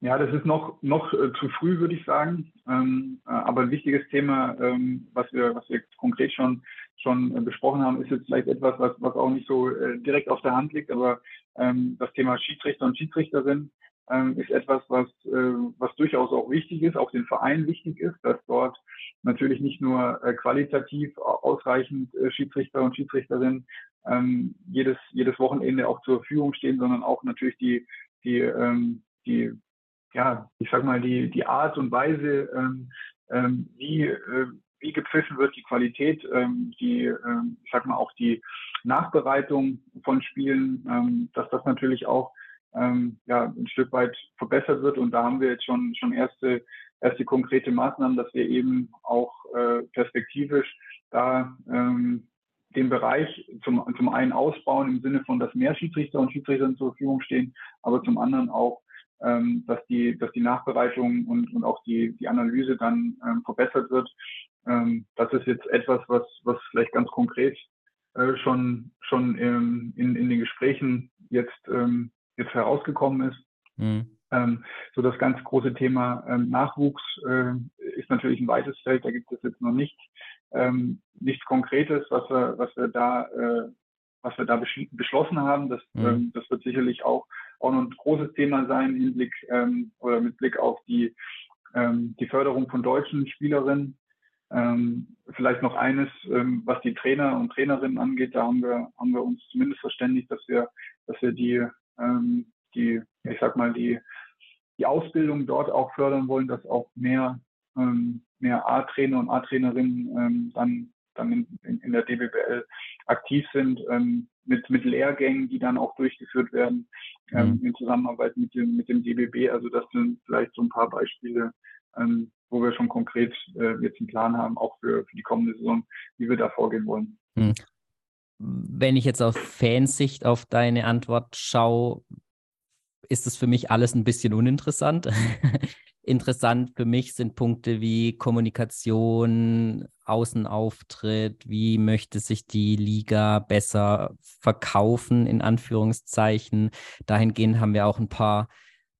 Ja, das ist noch, noch äh, zu früh, würde ich sagen. Ähm, äh, aber ein wichtiges Thema, ähm, was wir, was wir konkret schon, schon äh, besprochen haben, ist jetzt vielleicht etwas, was, was auch nicht so äh, direkt auf der Hand liegt, aber ähm, das Thema Schiedsrichter und Schiedsrichterin ähm, ist etwas, was, äh, was durchaus auch wichtig ist, auch den Verein wichtig ist, dass dort natürlich nicht nur äh, qualitativ ausreichend Schiedsrichter und Schiedsrichterinnen ähm, jedes, jedes Wochenende auch zur Verfügung stehen, sondern auch natürlich die, die, ähm, die ja, ich sag mal, die, die Art und Weise, ähm, ähm, wie, äh, wie gepfiffen wird, die Qualität, ähm, die, ähm, ich sag mal, auch die Nachbereitung von Spielen, ähm, dass das natürlich auch ähm, ja, ein Stück weit verbessert wird. Und da haben wir jetzt schon, schon erste, erste konkrete Maßnahmen, dass wir eben auch äh, perspektivisch da ähm, den Bereich zum, zum einen ausbauen im Sinne von, dass mehr Schiedsrichter und Schiedsrichter zur Verfügung stehen, aber zum anderen auch ähm, dass die, dass die Nachbereitung und, und auch die, die Analyse dann ähm, verbessert wird. Ähm, das ist jetzt etwas, was, was vielleicht ganz konkret äh, schon, schon ähm, in, in den Gesprächen jetzt, ähm, jetzt herausgekommen ist. Mhm. Ähm, so das ganz große Thema ähm, Nachwuchs äh, ist natürlich ein weites Feld. Da gibt es jetzt noch nicht ähm, nichts Konkretes, was wir, was wir da, äh, was wir da beschlossen haben. Das, mhm. ähm, das wird sicherlich auch, auch noch ein großes Thema sein im Blick ähm, oder mit Blick auf die, ähm, die Förderung von deutschen Spielerinnen. Ähm, vielleicht noch eines, ähm, was die Trainer und Trainerinnen angeht, da haben wir, haben wir uns zumindest verständigt, dass wir, dass wir die, ähm, die, ich sag mal, die, die Ausbildung dort auch fördern wollen, dass auch mehr, ähm, mehr A-Trainer und A-Trainerinnen ähm, dann, dann in, in, in, der DBBL aktiv sind, ähm, mit, mit Lehrgängen, die dann auch durchgeführt werden, ähm, mhm. in Zusammenarbeit mit dem, mit dem DBB. Also das sind vielleicht so ein paar Beispiele, ähm, wo wir schon konkret äh, jetzt einen Plan haben, auch für, für die kommende Saison, wie wir da vorgehen wollen. Mhm. Wenn ich jetzt auf Fansicht auf deine Antwort schaue, ist es für mich alles ein bisschen uninteressant. [laughs] Interessant für mich sind Punkte wie Kommunikation, Außenauftritt, wie möchte sich die Liga besser verkaufen, in Anführungszeichen. Dahingehend haben wir auch ein paar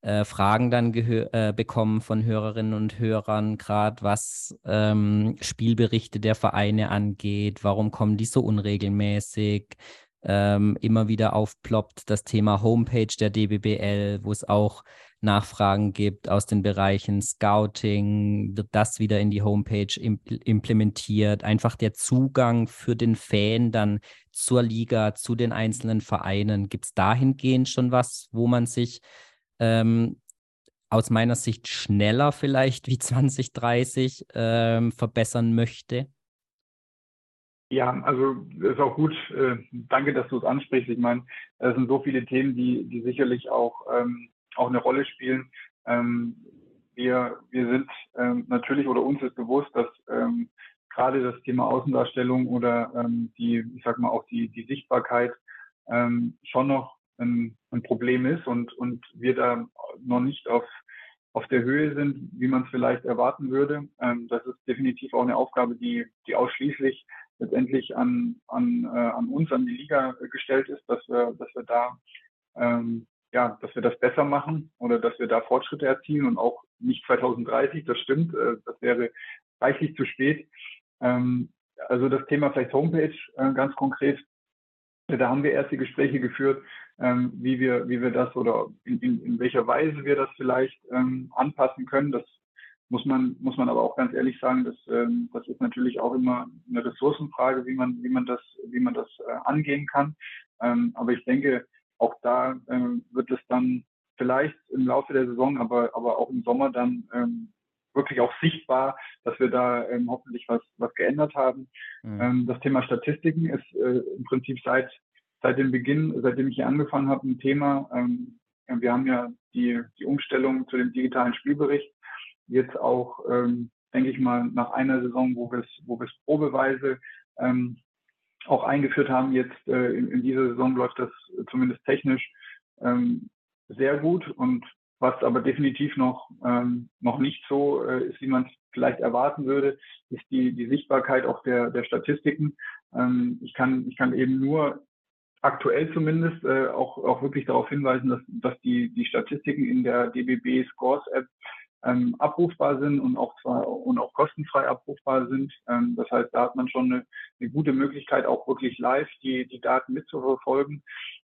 äh, Fragen dann äh, bekommen von Hörerinnen und Hörern, gerade was ähm, Spielberichte der Vereine angeht, warum kommen die so unregelmäßig, ähm, immer wieder aufploppt, das Thema Homepage der DBBL, wo es auch Nachfragen gibt aus den Bereichen Scouting, wird das wieder in die Homepage implementiert. Einfach der Zugang für den Fan dann zur Liga, zu den einzelnen Vereinen. Gibt es dahingehend schon was, wo man sich ähm, aus meiner Sicht schneller vielleicht wie 2030 ähm, verbessern möchte? Ja, also ist auch gut. Äh, danke, dass du es ansprichst. Ich meine, es sind so viele Themen, die, die sicherlich auch, ähm, auch eine Rolle spielen. Ähm, wir, wir sind ähm, natürlich oder uns ist bewusst, dass ähm, gerade das Thema Außendarstellung oder die, ich sag mal auch die, die Sichtbarkeit schon noch ein, ein Problem ist und, und wir da noch nicht auf, auf der Höhe sind, wie man es vielleicht erwarten würde. Ähm, das ist definitiv auch eine Aufgabe, die, die ausschließlich letztendlich an, an, äh, an uns, an die Liga gestellt ist, dass wir, dass wir da ähm, ja, dass wir das besser machen oder dass wir da Fortschritte erzielen und auch nicht 2030, das stimmt, äh, das wäre reichlich zu spät. Ähm, also das Thema vielleicht Homepage äh, ganz konkret, da haben wir erste Gespräche geführt, ähm, wie wir, wie wir das oder in, in, in welcher Weise wir das vielleicht ähm, anpassen können. Das muss man, muss man aber auch ganz ehrlich sagen, dass, ähm, das ist natürlich auch immer eine Ressourcenfrage, wie man, wie man das, wie man das äh, angehen kann. Ähm, aber ich denke, auch da ähm, wird es dann vielleicht im Laufe der Saison, aber, aber auch im Sommer dann ähm, wirklich auch sichtbar, dass wir da ähm, hoffentlich was, was geändert haben. Mhm. Ähm, das Thema Statistiken ist äh, im Prinzip seit, seit dem Beginn, seitdem ich hier angefangen habe, ein Thema. Ähm, wir haben ja die, die Umstellung zu dem digitalen Spielbericht jetzt auch, ähm, denke ich mal, nach einer Saison, wo wir es, wo wir es probeweise ähm, auch eingeführt haben, jetzt äh, in, in dieser Saison läuft das zumindest technisch ähm, sehr gut und was aber definitiv noch, ähm, noch nicht so äh, ist, wie man es vielleicht erwarten würde, ist die, die Sichtbarkeit auch der, der Statistiken. Ähm, ich, kann, ich kann eben nur aktuell zumindest äh, auch, auch wirklich darauf hinweisen, dass, dass die, die Statistiken in der DBB Scores App ähm, abrufbar sind und auch zwar und auch kostenfrei abrufbar sind. Ähm, das heißt, da hat man schon eine, eine gute Möglichkeit, auch wirklich live die, die Daten mitzuverfolgen.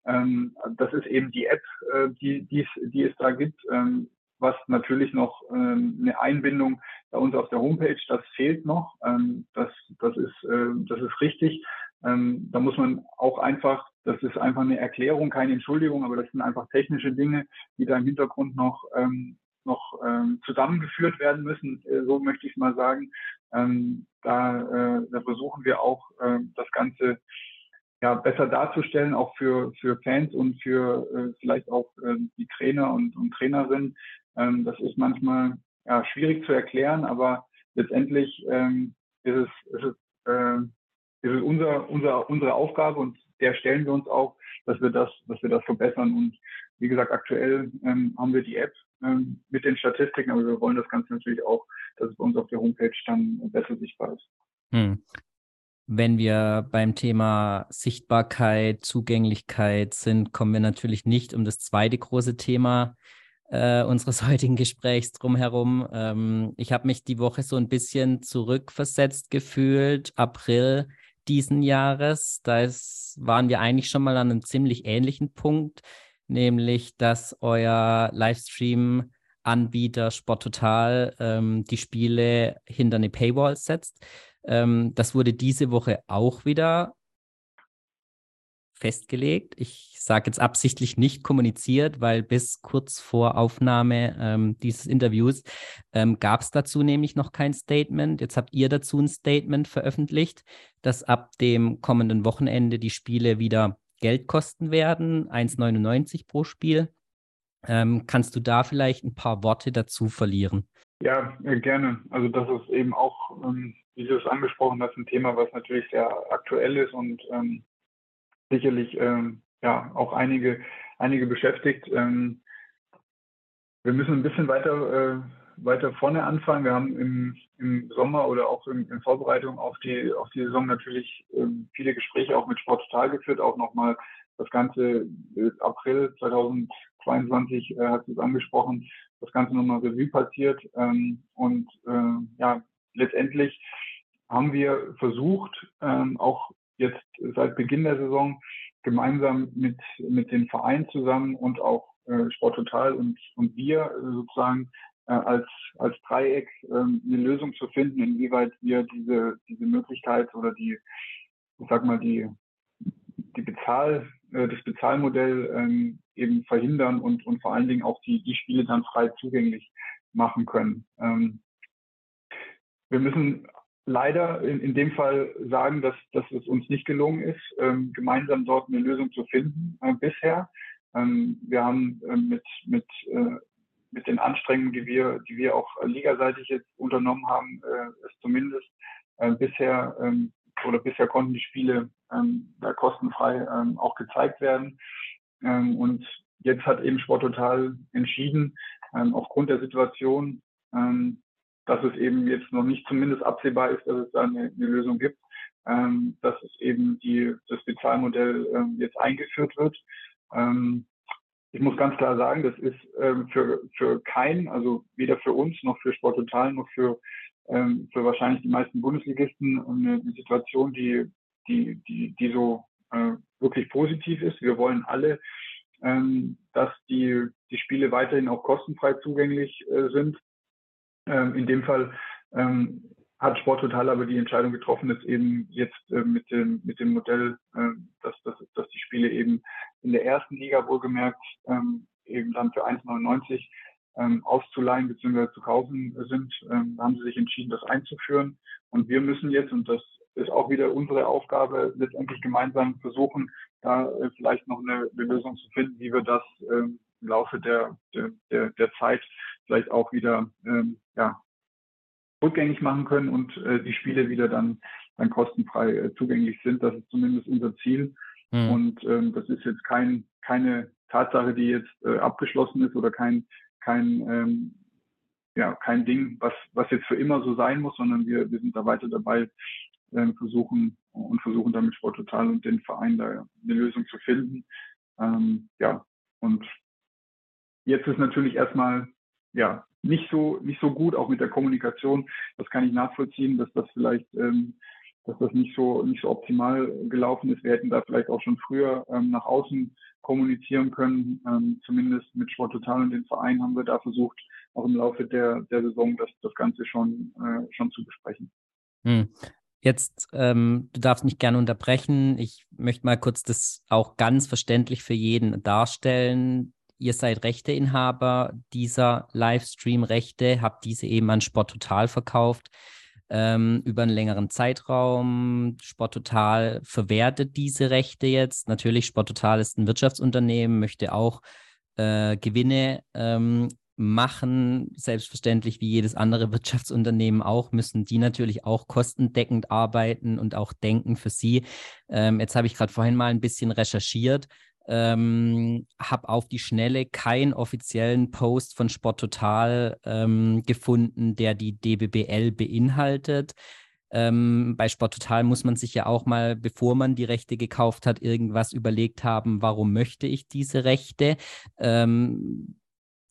Ähm, das ist eben die App, äh, die, die, es, die es da gibt, ähm, was natürlich noch ähm, eine Einbindung bei uns auf der Homepage, das fehlt noch. Ähm, das, das, ist, äh, das ist richtig. Ähm, da muss man auch einfach, das ist einfach eine Erklärung, keine Entschuldigung, aber das sind einfach technische Dinge, die da im Hintergrund noch ähm, noch ähm, zusammengeführt werden müssen, äh, so möchte ich mal sagen. Ähm, da, äh, da versuchen wir auch äh, das Ganze ja, besser darzustellen, auch für, für Fans und für äh, vielleicht auch äh, die Trainer und, und Trainerinnen. Ähm, das ist manchmal ja, schwierig zu erklären, aber letztendlich ähm, ist es, ist es, äh, ist es unser, unser, unsere Aufgabe und der stellen wir uns auch, dass wir das, dass wir das verbessern. Und wie gesagt, aktuell ähm, haben wir die App ähm, mit den Statistiken, aber wir wollen das Ganze natürlich auch, dass es bei uns auf der Homepage dann besser sichtbar ist. Hm. Wenn wir beim Thema Sichtbarkeit, Zugänglichkeit sind, kommen wir natürlich nicht um das zweite große Thema äh, unseres [laughs] heutigen Gesprächs drumherum. Ähm, ich habe mich die Woche so ein bisschen zurückversetzt gefühlt. April diesen Jahres. Da waren wir eigentlich schon mal an einem ziemlich ähnlichen Punkt, nämlich dass euer Livestream Anbieter Sport Total ähm, die Spiele hinter eine Paywall setzt. Ähm, das wurde diese Woche auch wieder festgelegt. Ich sage jetzt absichtlich nicht kommuniziert, weil bis kurz vor Aufnahme ähm, dieses Interviews ähm, gab es dazu nämlich noch kein Statement. Jetzt habt ihr dazu ein Statement veröffentlicht, dass ab dem kommenden Wochenende die Spiele wieder Geld kosten werden, 1,99 pro Spiel. Ähm, kannst du da vielleicht ein paar Worte dazu verlieren? Ja, gerne. Also das ist eben auch, ähm, wie du es angesprochen hast, ein Thema, was natürlich sehr aktuell ist und ähm, sicherlich ähm, ja auch einige, einige beschäftigt. Ähm, wir müssen ein bisschen weiter, äh, weiter vorne anfangen. Wir haben im, im Sommer oder auch in, in, Vorbereitung auf die, auf die Saison natürlich ähm, viele Gespräche auch mit Sport Total geführt, auch nochmal das Ganze äh, April 2022 äh, hat es angesprochen, das Ganze nochmal Revue passiert. Ähm, und äh, ja, letztendlich haben wir versucht, ähm, auch jetzt seit Beginn der Saison gemeinsam mit, mit den Vereinen zusammen und auch äh, Sport Total und, und wir sozusagen äh, als, als Dreieck äh, eine Lösung zu finden, inwieweit wir diese, diese Möglichkeit oder die, ich sag mal, die, die Bezahl, äh, das Bezahlmodell ähm, eben verhindern und, und vor allen Dingen auch die, die Spiele dann frei zugänglich machen können. Ähm, wir müssen leider in, in dem Fall sagen, dass, dass es uns nicht gelungen ist, ähm, gemeinsam dort eine Lösung zu finden äh, bisher. Ähm, wir haben äh, mit, mit, äh, mit den Anstrengungen, die wir, die wir auch ligaseitig jetzt unternommen haben, äh, es zumindest äh, bisher ähm, oder bisher konnten die Spiele ähm, da kostenfrei ähm, auch gezeigt werden. Ähm, und jetzt hat eben Sport Total entschieden, ähm, aufgrund der Situation, ähm, dass es eben jetzt noch nicht zumindest absehbar ist, dass es da eine, eine Lösung gibt, ähm, dass es eben die, das Bezahlmodell ähm, jetzt eingeführt wird. Ähm, ich muss ganz klar sagen, das ist ähm, für, für keinen, also weder für uns noch für Sport Total noch für, ähm, für wahrscheinlich die meisten Bundesligisten eine, eine Situation, die, die, die, die so äh, wirklich positiv ist. Wir wollen alle, ähm, dass die, die Spiele weiterhin auch kostenfrei zugänglich äh, sind. Ähm, in dem Fall ähm, hat Sporttotal aber die Entscheidung getroffen, dass eben jetzt äh, mit, dem, mit dem Modell, äh, dass, dass, dass die Spiele eben in der ersten Liga wohlgemerkt ähm, eben dann für 1,99 ähm, auszuleihen bzw. zu kaufen sind. Ähm, haben sie sich entschieden, das einzuführen. Und wir müssen jetzt, und das ist auch wieder unsere Aufgabe, letztendlich gemeinsam versuchen, da äh, vielleicht noch eine, eine, Lösung zu finden, wie wir das ähm, im Laufe der, der, der, der Zeit vielleicht auch wieder ähm, ja, rückgängig machen können und äh, die Spiele wieder dann, dann kostenfrei äh, zugänglich sind. Das ist zumindest unser Ziel. Mhm. Und ähm, das ist jetzt kein, keine Tatsache, die jetzt äh, abgeschlossen ist oder kein, kein, ähm, ja, kein Ding, was, was jetzt für immer so sein muss, sondern wir, wir sind da weiter dabei, äh, versuchen und versuchen damit Sport Total und den Verein da eine Lösung zu finden. Ähm, ja, und jetzt ist natürlich erstmal ja, nicht so, nicht so gut, auch mit der Kommunikation. Das kann ich nachvollziehen, dass das vielleicht, ähm, dass das nicht so, nicht so optimal gelaufen ist. Wir hätten da vielleicht auch schon früher ähm, nach außen kommunizieren können. Ähm, zumindest mit Sport Total und den Verein haben wir da versucht, auch im Laufe der, der Saison das, das Ganze schon, äh, schon zu besprechen. Hm. Jetzt, ähm, du darfst mich gerne unterbrechen. Ich möchte mal kurz das auch ganz verständlich für jeden darstellen ihr seid Rechteinhaber dieser Livestream-Rechte, habt diese eben an Sport Total verkauft ähm, über einen längeren Zeitraum. Sport Total verwertet diese Rechte jetzt. Natürlich, Sport Total ist ein Wirtschaftsunternehmen, möchte auch äh, Gewinne ähm, machen, selbstverständlich wie jedes andere Wirtschaftsunternehmen auch, müssen die natürlich auch kostendeckend arbeiten und auch denken für sie. Ähm, jetzt habe ich gerade vorhin mal ein bisschen recherchiert ähm, habe auf die Schnelle keinen offiziellen Post von Sport Total ähm, gefunden, der die DBBL beinhaltet. Ähm, bei Sport Total muss man sich ja auch mal, bevor man die Rechte gekauft hat, irgendwas überlegt haben, warum möchte ich diese Rechte? Ähm,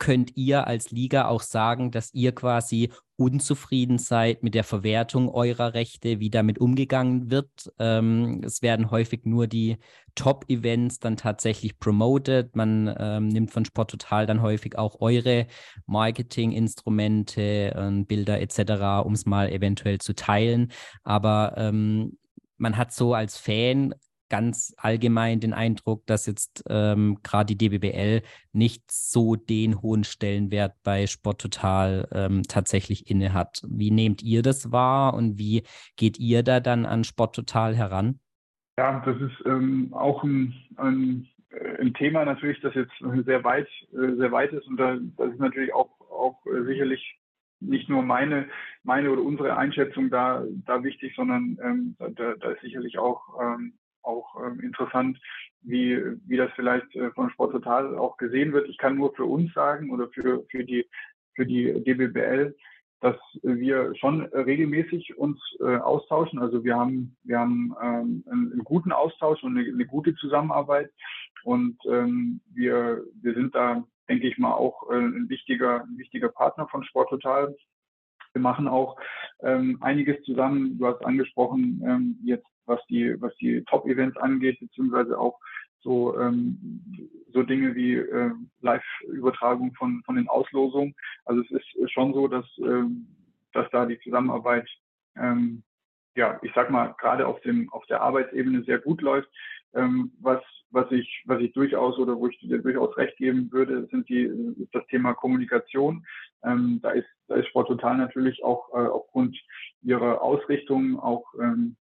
könnt ihr als Liga auch sagen, dass ihr quasi unzufrieden seid mit der Verwertung eurer Rechte, wie damit umgegangen wird. Ähm, es werden häufig nur die Top-Events dann tatsächlich promoted. Man ähm, nimmt von Sport Total dann häufig auch eure Marketinginstrumente, äh, Bilder etc., um es mal eventuell zu teilen. Aber ähm, man hat so als Fan ganz allgemein den Eindruck, dass jetzt ähm, gerade die DBBL nicht so den hohen Stellenwert bei Sport Total ähm, tatsächlich inne hat. Wie nehmt ihr das wahr und wie geht ihr da dann an Sport Total heran? Ja, das ist ähm, auch ein, ein, ein, Thema natürlich, das jetzt sehr weit, äh, sehr weit ist und da, das ist natürlich auch, auch äh, sicherlich nicht nur meine, meine oder unsere Einschätzung da, da wichtig, sondern ähm, da, da, ist sicherlich auch ähm, auch ähm, interessant, wie, wie das vielleicht äh, von Sport Total auch gesehen wird. Ich kann nur für uns sagen oder für, für die, für die DBBL, dass wir schon regelmäßig uns äh, austauschen. Also wir haben, wir haben ähm, einen, einen, guten Austausch und eine, eine gute Zusammenarbeit. Und ähm, wir, wir sind da, denke ich mal, auch äh, ein wichtiger, ein wichtiger Partner von Sport Total. Wir machen auch ähm, einiges zusammen. Du hast angesprochen, ähm, jetzt was die, was die Top-Events angeht, beziehungsweise auch so, ähm, so Dinge wie äh, Live-Übertragung von, von den Auslosungen. Also es ist schon so, dass, ähm, dass da die Zusammenarbeit, ähm, ja, ich sag mal, gerade auf dem, auf der Arbeitsebene sehr gut läuft. Ähm, was, was ich, was ich durchaus oder wo ich dir durchaus recht geben würde, sind die, ist das Thema Kommunikation. Ähm, da ist, da ist Sport Total natürlich auch äh, aufgrund ihrer Ausrichtung auch ähm,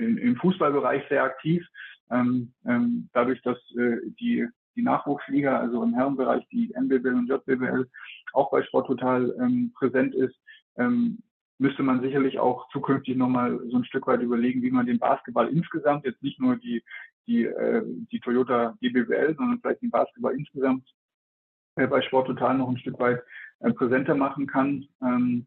in, im Fußballbereich sehr aktiv. Ähm, ähm, dadurch, dass äh, die, die Nachwuchsliga, also im Herrenbereich die NBBL und JBBL auch bei Sport Total ähm, präsent ist, ähm, müsste man sicherlich auch zukünftig nochmal so ein Stück weit überlegen, wie man den Basketball insgesamt, jetzt nicht nur die, die, äh, die Toyota DBBL, sondern vielleicht den Basketball insgesamt äh, bei Sport Total noch ein Stück weit äh, präsenter machen kann. Ähm,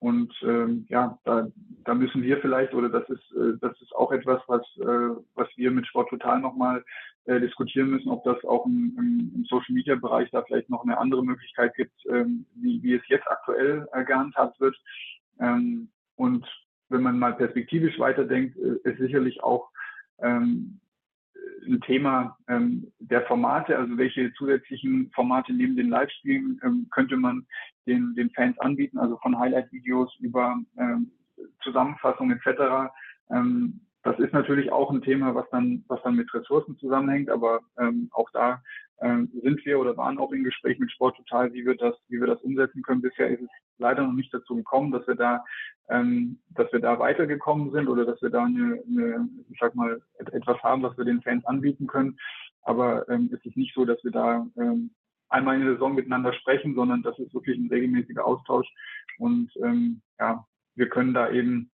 und ähm, ja, da, da müssen wir vielleicht, oder das ist, äh, das ist auch etwas, was, äh, was wir mit Sport Total nochmal äh, diskutieren müssen, ob das auch im, im, Social Media Bereich da vielleicht noch eine andere Möglichkeit gibt, ähm, wie, wie es jetzt aktuell äh, gehandhabt wird. Ähm, und wenn man mal perspektivisch weiterdenkt, äh, ist sicherlich auch ähm, ein Thema ähm, der Formate, also welche zusätzlichen Formate neben den Livestream ähm, könnte man den, den Fans anbieten, also von Highlight-Videos über ähm, Zusammenfassung etc. Ähm, das ist natürlich auch ein Thema, was dann, was dann mit Ressourcen zusammenhängt, aber ähm, auch da ähm, sind wir oder waren auch im Gespräch mit Sport Total, wie wir das, wie wir das umsetzen können. Bisher ist es leider noch nicht dazu gekommen, dass wir da, ähm, dass wir da weitergekommen sind oder dass wir da eine, eine ich sag mal, etwas haben, was wir den Fans anbieten können. Aber ähm, es ist nicht so, dass wir da ähm, einmal in der Saison miteinander sprechen, sondern das ist wirklich ein regelmäßiger Austausch. Und ähm, ja, wir können da eben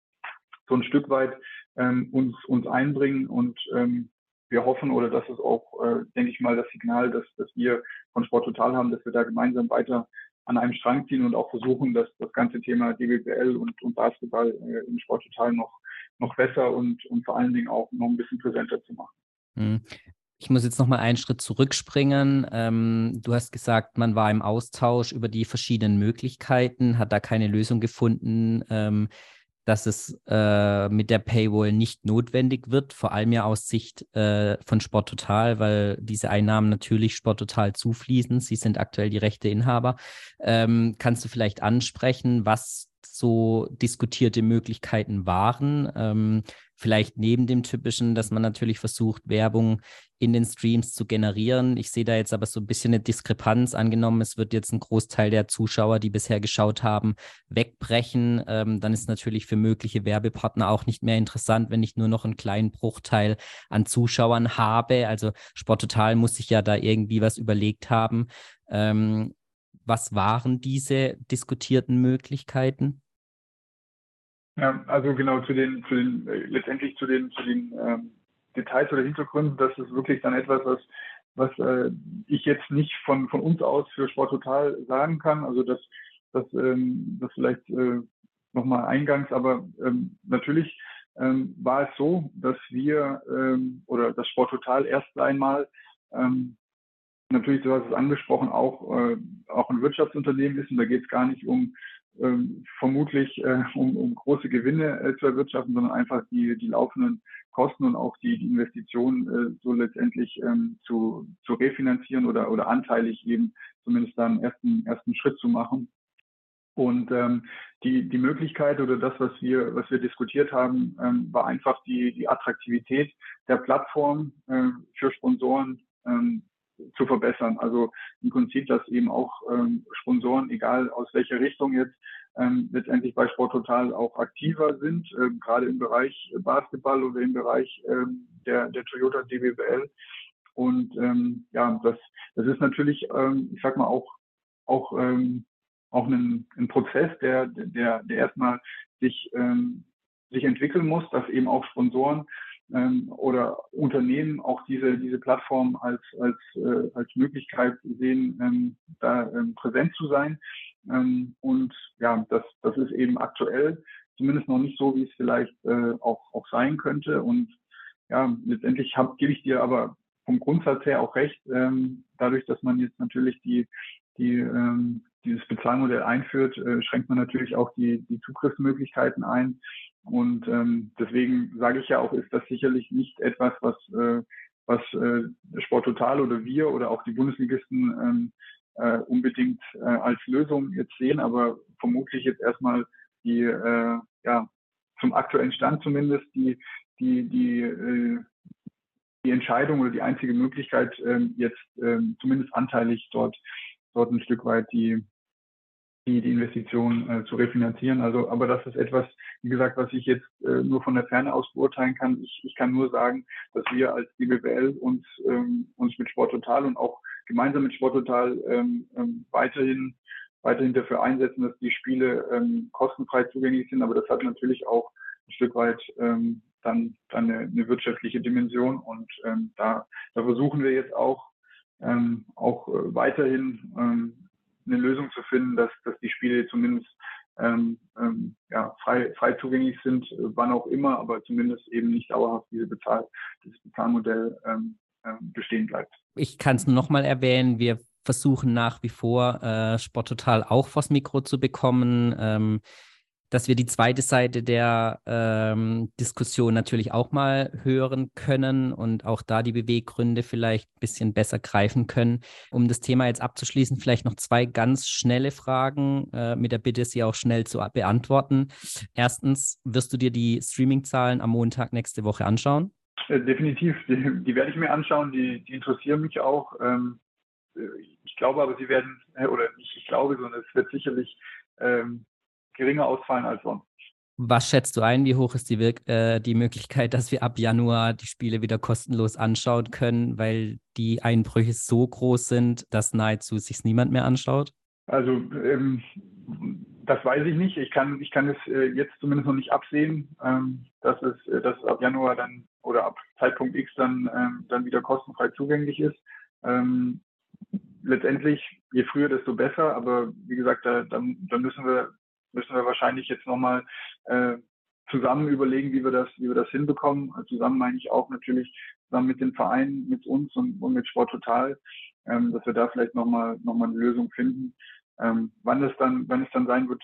so ein Stück weit ähm, uns, uns einbringen und ähm, wir hoffen oder das ist auch, äh, denke ich mal, das Signal, dass, dass wir von Sport Total haben, dass wir da gemeinsam weiter an einem Strang ziehen und auch versuchen, dass das ganze Thema DBBL und, und Basketball äh, im Sport Total noch, noch besser und, und vor allen Dingen auch noch ein bisschen präsenter zu machen. Mhm. Ich muss jetzt noch mal einen Schritt zurückspringen. Ähm, du hast gesagt, man war im Austausch über die verschiedenen Möglichkeiten, hat da keine Lösung gefunden. Ähm, dass es äh, mit der Paywall nicht notwendig wird, vor allem ja aus Sicht äh, von Sport Total, weil diese Einnahmen natürlich Sport Total zufließen. Sie sind aktuell die Rechteinhaber. Ähm, kannst du vielleicht ansprechen, was so diskutierte Möglichkeiten waren? Ähm, Vielleicht neben dem typischen, dass man natürlich versucht, Werbung in den Streams zu generieren. Ich sehe da jetzt aber so ein bisschen eine Diskrepanz. Angenommen, es wird jetzt ein Großteil der Zuschauer, die bisher geschaut haben, wegbrechen. Ähm, dann ist natürlich für mögliche Werbepartner auch nicht mehr interessant, wenn ich nur noch einen kleinen Bruchteil an Zuschauern habe. Also Sport Total muss sich ja da irgendwie was überlegt haben. Ähm, was waren diese diskutierten Möglichkeiten? Ja, also genau zu den, zu den äh, letztendlich zu den, zu den ähm, Details oder Hintergründen, das ist wirklich dann etwas, was, was äh, ich jetzt nicht von, von uns aus für Sport Total sagen kann. Also das, das, ähm, das vielleicht äh, nochmal eingangs, aber ähm, natürlich ähm, war es so, dass wir ähm, oder das Sport Total erst einmal ähm, natürlich, du hast es angesprochen, auch, äh, auch ein Wirtschaftsunternehmen ist und da geht es gar nicht um ähm, vermutlich äh, um, um große Gewinne äh, zu erwirtschaften, sondern einfach die, die laufenden Kosten und auch die, die Investitionen äh, so letztendlich ähm, zu, zu refinanzieren oder, oder anteilig eben zumindest da einen ersten, ersten Schritt zu machen. Und ähm, die, die Möglichkeit oder das, was wir, was wir diskutiert haben, ähm, war einfach die, die Attraktivität der Plattform äh, für Sponsoren ähm, zu verbessern. Also im Prinzip, dass eben auch ähm, Sponsoren, egal aus welcher Richtung jetzt, ähm, letztendlich bei Sport Total auch aktiver sind, ähm, gerade im Bereich Basketball oder im Bereich ähm, der, der Toyota DBWL. Und ähm, ja, das, das ist natürlich, ähm, ich sag mal, auch, auch, ähm, auch ein, ein Prozess, der, der, der erstmal sich, ähm, sich entwickeln muss, dass eben auch Sponsoren ähm, oder Unternehmen auch diese, diese Plattform als, als, äh, als Möglichkeit sehen, ähm, da ähm, präsent zu sein. Ähm, und ja, das, das ist eben aktuell zumindest noch nicht so, wie es vielleicht äh, auch, auch sein könnte. Und ja, letztendlich hab, gebe ich dir aber vom Grundsatz her auch recht, ähm, dadurch, dass man jetzt natürlich die, die, ähm, dieses Bezahlmodell einführt, äh, schränkt man natürlich auch die, die Zugriffsmöglichkeiten ein. Und ähm, deswegen sage ich ja auch, ist das sicherlich nicht etwas, was, äh, was äh, Sport Total oder wir oder auch die Bundesligisten ähm, äh, unbedingt äh, als Lösung jetzt sehen, aber vermutlich jetzt erstmal die, äh, ja, zum aktuellen Stand zumindest die, die, die, äh, die Entscheidung oder die einzige Möglichkeit, äh, jetzt äh, zumindest anteilig dort, dort ein Stück weit die, die, die Investition äh, zu refinanzieren. Also, aber das ist etwas, wie gesagt, was ich jetzt äh, nur von der Ferne aus beurteilen kann. Ich, ich kann nur sagen, dass wir als DBWL uns, ähm, uns mit Sport Total und auch gemeinsam mit Sport Total ähm, ähm, weiterhin weiterhin dafür einsetzen, dass die Spiele ähm, kostenfrei zugänglich sind. Aber das hat natürlich auch ein Stück weit ähm, dann, dann eine, eine wirtschaftliche Dimension. Und ähm, da, da versuchen wir jetzt auch, ähm, auch äh, weiterhin ähm, eine Lösung zu finden, dass, dass die Spiele zumindest ähm, ähm, ja, frei, frei zugänglich sind, äh, wann auch immer, aber zumindest eben nicht dauerhaft diese Bezahl, dieses Bezahlmodell ähm, ähm, bestehen bleibt. Ich kann es nur noch mal erwähnen, wir versuchen nach wie vor äh, Sporttotal auch vors Mikro zu bekommen. Dass wir die zweite Seite der ähm, Diskussion natürlich auch mal hören können und auch da die Beweggründe vielleicht ein bisschen besser greifen können. Um das Thema jetzt abzuschließen, vielleicht noch zwei ganz schnelle Fragen äh, mit der Bitte, sie auch schnell zu beantworten. Erstens, wirst du dir die Streaming-Zahlen am Montag nächste Woche anschauen? Äh, definitiv, die, die, werde ich mir anschauen, die, die interessieren mich auch. Ähm, äh, ich glaube aber, sie werden, äh, oder nicht ich glaube, sondern es wird sicherlich ähm, geringer ausfallen als sonst. Was schätzt du ein? Wie hoch ist die, Wirk äh, die Möglichkeit, dass wir ab Januar die Spiele wieder kostenlos anschauen können, weil die Einbrüche so groß sind, dass nahezu sich niemand mehr anschaut? Also ähm, das weiß ich nicht. Ich kann, ich kann es äh, jetzt zumindest noch nicht absehen, ähm, dass, es, äh, dass es ab Januar dann oder ab Zeitpunkt X dann, ähm, dann wieder kostenfrei zugänglich ist. Ähm, letztendlich, je früher, desto besser. Aber wie gesagt, da, da, da müssen wir müssen wir wahrscheinlich jetzt nochmal äh, zusammen überlegen, wie wir das, wie wir das hinbekommen. Also zusammen meine ich auch natürlich zusammen mit den Vereinen, mit uns und, und mit Sport Total, ähm, dass wir da vielleicht nochmal noch mal eine Lösung finden. Ähm, wann es dann, wann es dann sein wird,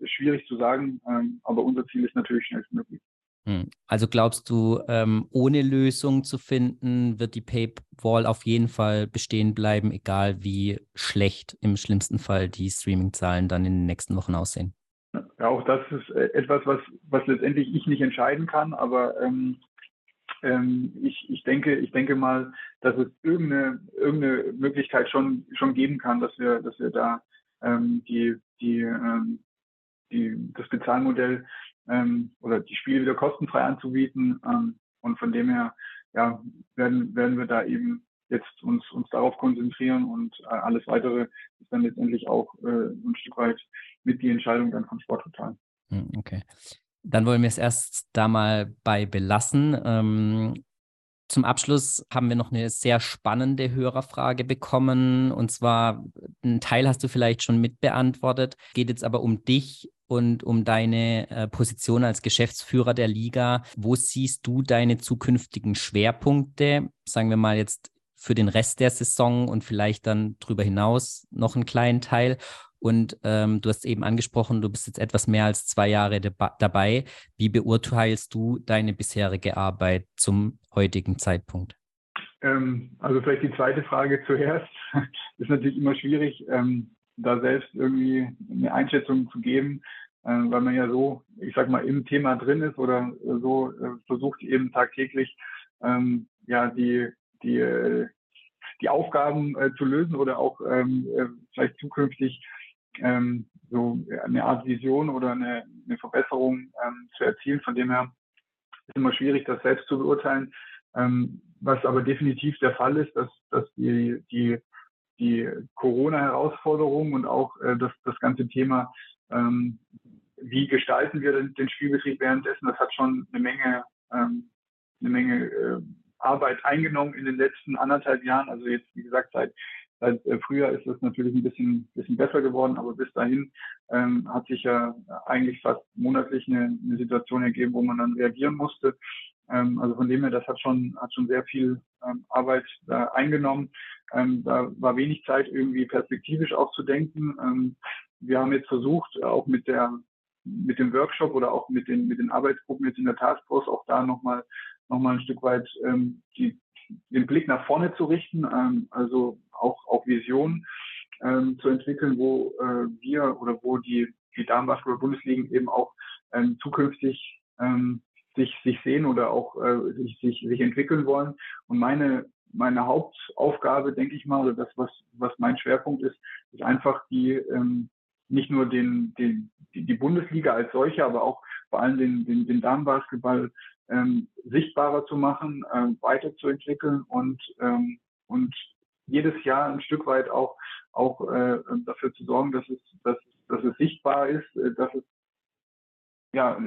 ist schwierig zu sagen, ähm, aber unser Ziel ist natürlich schnellstmöglich. Hm. Also glaubst du, ähm, ohne Lösung zu finden, wird die Paywall auf jeden Fall bestehen bleiben, egal wie schlecht im schlimmsten Fall die Streaming-Zahlen dann in den nächsten Wochen aussehen? Ja, auch das ist äh, etwas, was, was letztendlich ich nicht entscheiden kann, aber ähm, ähm, ich, ich, denke, ich denke mal, dass es irgendeine, irgendeine Möglichkeit schon, schon geben kann, dass wir, dass wir da ähm, die, die, ähm, die, das Bezahlmodell ähm, oder die Spiele wieder kostenfrei anzubieten. Ähm, und von dem her ja, werden, werden wir da eben jetzt uns, uns darauf konzentrieren und äh, alles weitere ist dann letztendlich auch äh, ein Stück weit mit die Entscheidung dann von Sporttotal. Hm, okay. Dann wollen wir es erst da mal bei belassen. Ähm, zum Abschluss haben wir noch eine sehr spannende Hörerfrage bekommen. Und zwar, einen Teil hast du vielleicht schon mitbeantwortet, geht jetzt aber um dich und um deine äh, Position als Geschäftsführer der Liga. Wo siehst du deine zukünftigen Schwerpunkte? Sagen wir mal jetzt für den Rest der Saison und vielleicht dann darüber hinaus noch einen kleinen Teil. Und ähm, du hast eben angesprochen, du bist jetzt etwas mehr als zwei Jahre dabei. Wie beurteilst du deine bisherige Arbeit zum heutigen Zeitpunkt? Ähm, also vielleicht die zweite Frage zuerst. [laughs] ist natürlich immer schwierig, ähm, da selbst irgendwie eine Einschätzung zu geben, äh, weil man ja so, ich sag mal, im Thema drin ist oder so äh, versucht eben tagtäglich ähm, ja die die äh, die Aufgaben äh, zu lösen oder auch ähm, äh, vielleicht zukünftig ähm, so eine Art Vision oder eine, eine Verbesserung ähm, zu erzielen. Von dem her ist immer schwierig, das selbst zu beurteilen. Ähm, was aber definitiv der Fall ist, dass, dass die, die, die Corona-Herausforderung und auch äh, das, das ganze Thema, ähm, wie gestalten wir den, den Spielbetrieb währenddessen, das hat schon eine Menge, ähm, eine Menge äh, Arbeit eingenommen in den letzten anderthalb Jahren. Also jetzt, wie gesagt, seit Seit äh, Frühjahr ist es natürlich ein bisschen, bisschen besser geworden, aber bis dahin ähm, hat sich ja eigentlich fast monatlich eine, eine Situation ergeben, wo man dann reagieren musste. Ähm, also von dem her, das hat schon, hat schon sehr viel ähm, Arbeit äh, eingenommen. Ähm, da war wenig Zeit, irgendwie perspektivisch auch zu denken. Ähm, wir haben jetzt versucht, auch mit der mit dem Workshop oder auch mit den mit den Arbeitsgruppen jetzt in der Taskforce auch da nochmal noch mal ein Stück weit ähm, die, den Blick nach vorne zu richten, ähm, also auch, auch Visionen ähm, zu entwickeln, wo äh, wir oder wo die, die Damenbasketball-Bundesligen eben auch ähm, zukünftig ähm, sich, sich sehen oder auch äh, sich, sich, sich entwickeln wollen. Und meine, meine Hauptaufgabe, denke ich mal, oder das, was, was mein Schwerpunkt ist, ist einfach die, ähm, nicht nur den, den, die, Bundesliga als solche, aber auch vor allem den, den, den Damenbasketball ähm, sichtbarer zu machen, ähm, weiterzuentwickeln und, ähm, und jedes Jahr ein Stück weit auch, auch äh, dafür zu sorgen, dass es, dass, dass es sichtbar ist, äh, dass es ja,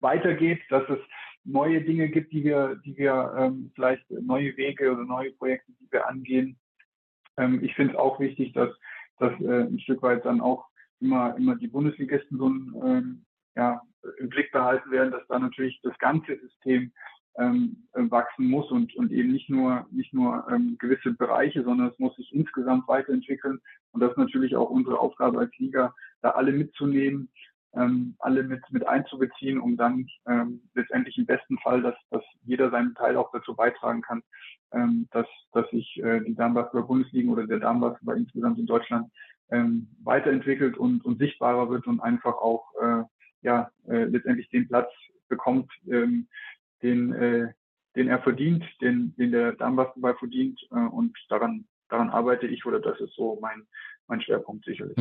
weitergeht, dass es neue Dinge gibt, die wir, die wir ähm, vielleicht neue Wege oder neue Projekte, die wir angehen. Ähm, ich finde es auch wichtig, dass, dass äh, ein Stück weit dann auch immer, immer die Bundesligisten so ein, ähm, ja, im Blick behalten werden, dass da natürlich das ganze System ähm, wachsen muss und, und eben nicht nur, nicht nur ähm, gewisse Bereiche, sondern es muss sich insgesamt weiterentwickeln. Und das ist natürlich auch unsere Aufgabe als Liga, da alle mitzunehmen, ähm, alle mit, mit einzubeziehen, um dann ähm, letztendlich im besten Fall, dass, dass jeder seinen Teil auch dazu beitragen kann, ähm, dass, dass sich äh, die Damenbasketball-Bundesliga oder der Damenbasketball insgesamt in Deutschland ähm, weiterentwickelt und, und sichtbarer wird und einfach auch äh, ja, äh, letztendlich den Platz bekommt, ähm, den, äh, den er verdient, den, den der Damenbasketball verdient. Äh, und daran, daran arbeite ich oder das ist so mein, mein Schwerpunkt sicherlich.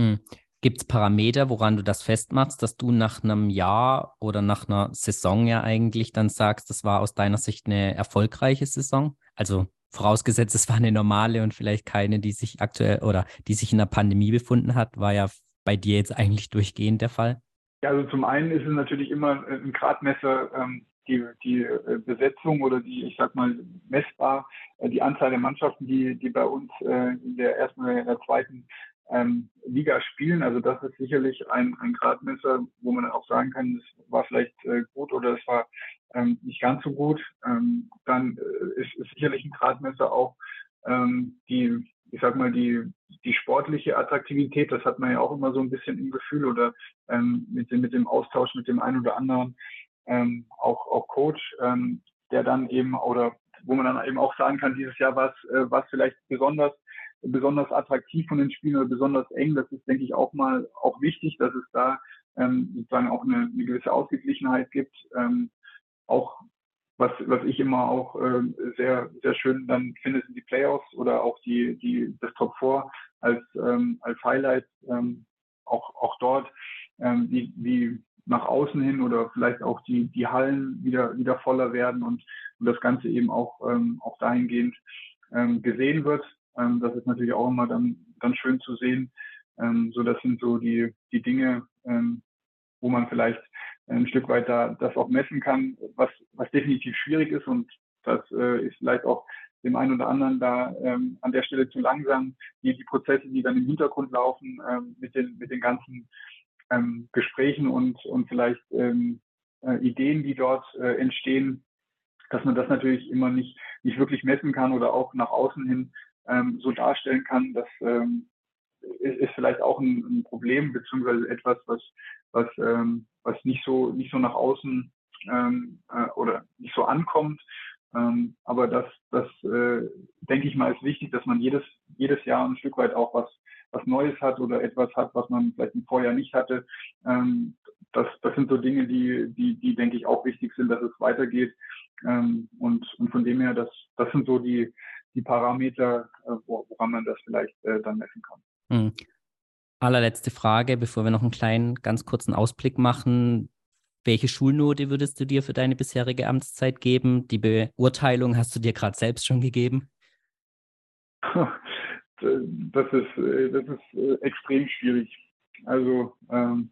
Gibt es Parameter, woran du das festmachst, dass du nach einem Jahr oder nach einer Saison ja eigentlich dann sagst, das war aus deiner Sicht eine erfolgreiche Saison? Also vorausgesetzt, es war eine normale und vielleicht keine, die sich aktuell oder die sich in der Pandemie befunden hat, war ja bei dir jetzt eigentlich durchgehend der Fall? Ja, also zum einen ist es natürlich immer ein Gradmesser, ähm, die, die äh, Besetzung oder die, ich sag mal, messbar äh, die Anzahl der Mannschaften, die, die bei uns äh, in der ersten oder in der zweiten ähm, Liga spielen. Also das ist sicherlich ein, ein Gradmesser, wo man auch sagen kann, es war vielleicht äh, gut oder es war ähm, nicht ganz so gut. Ähm, dann äh, ist, ist sicherlich ein Gradmesser auch ähm, die, ich sag mal, die, die sportliche Attraktivität, das hat man ja auch immer so ein bisschen im Gefühl oder ähm, mit, dem, mit dem Austausch mit dem einen oder anderen ähm, auch, auch Coach, ähm, der dann eben oder wo man dann eben auch sagen kann, dieses Jahr war es äh, war vielleicht besonders besonders attraktiv von den Spielen oder besonders eng. Das ist, denke ich, auch mal auch wichtig, dass es da ähm, sozusagen auch eine, eine gewisse Ausgeglichenheit gibt. Ähm, auch was, was ich immer auch äh, sehr, sehr schön dann finde, sind die Playoffs oder auch die, die, das Top 4 als, ähm, als Highlight, ähm, auch, auch dort, ähm, wie, wie nach außen hin oder vielleicht auch die, die Hallen wieder, wieder voller werden und, und das Ganze eben auch, ähm, auch dahingehend ähm, gesehen wird. Ähm, das ist natürlich auch immer dann, dann schön zu sehen. Ähm, so, das sind so die, die Dinge, ähm, wo man vielleicht ein Stück weit da das auch messen kann, was, was definitiv schwierig ist und das äh, ist vielleicht auch dem einen oder anderen da ähm, an der Stelle zu langsam, die, die Prozesse, die dann im Hintergrund laufen, ähm, mit den, mit den ganzen ähm, Gesprächen und, und vielleicht ähm, äh, Ideen, die dort äh, entstehen, dass man das natürlich immer nicht, nicht wirklich messen kann oder auch nach außen hin ähm, so darstellen kann. Das ähm, ist, vielleicht auch ein, ein Problem, beziehungsweise etwas, was, was, ähm, was nicht so, nicht so nach außen ähm, äh, oder nicht so ankommt. Ähm, aber das, das äh, denke ich mal, ist wichtig, dass man jedes, jedes Jahr ein Stück weit auch was, was Neues hat oder etwas hat, was man vielleicht im Vorjahr nicht hatte. Ähm, das, das sind so Dinge, die, die, die denke ich auch wichtig sind, dass es weitergeht. Und, und von dem her, das, das sind so die, die Parameter, äh, woran man das vielleicht äh, dann messen kann. Mhm. Allerletzte Frage, bevor wir noch einen kleinen, ganz kurzen Ausblick machen. Welche Schulnote würdest du dir für deine bisherige Amtszeit geben? Die Beurteilung hast du dir gerade selbst schon gegeben? [laughs] Das ist, äh, das ist extrem schwierig. Also ähm,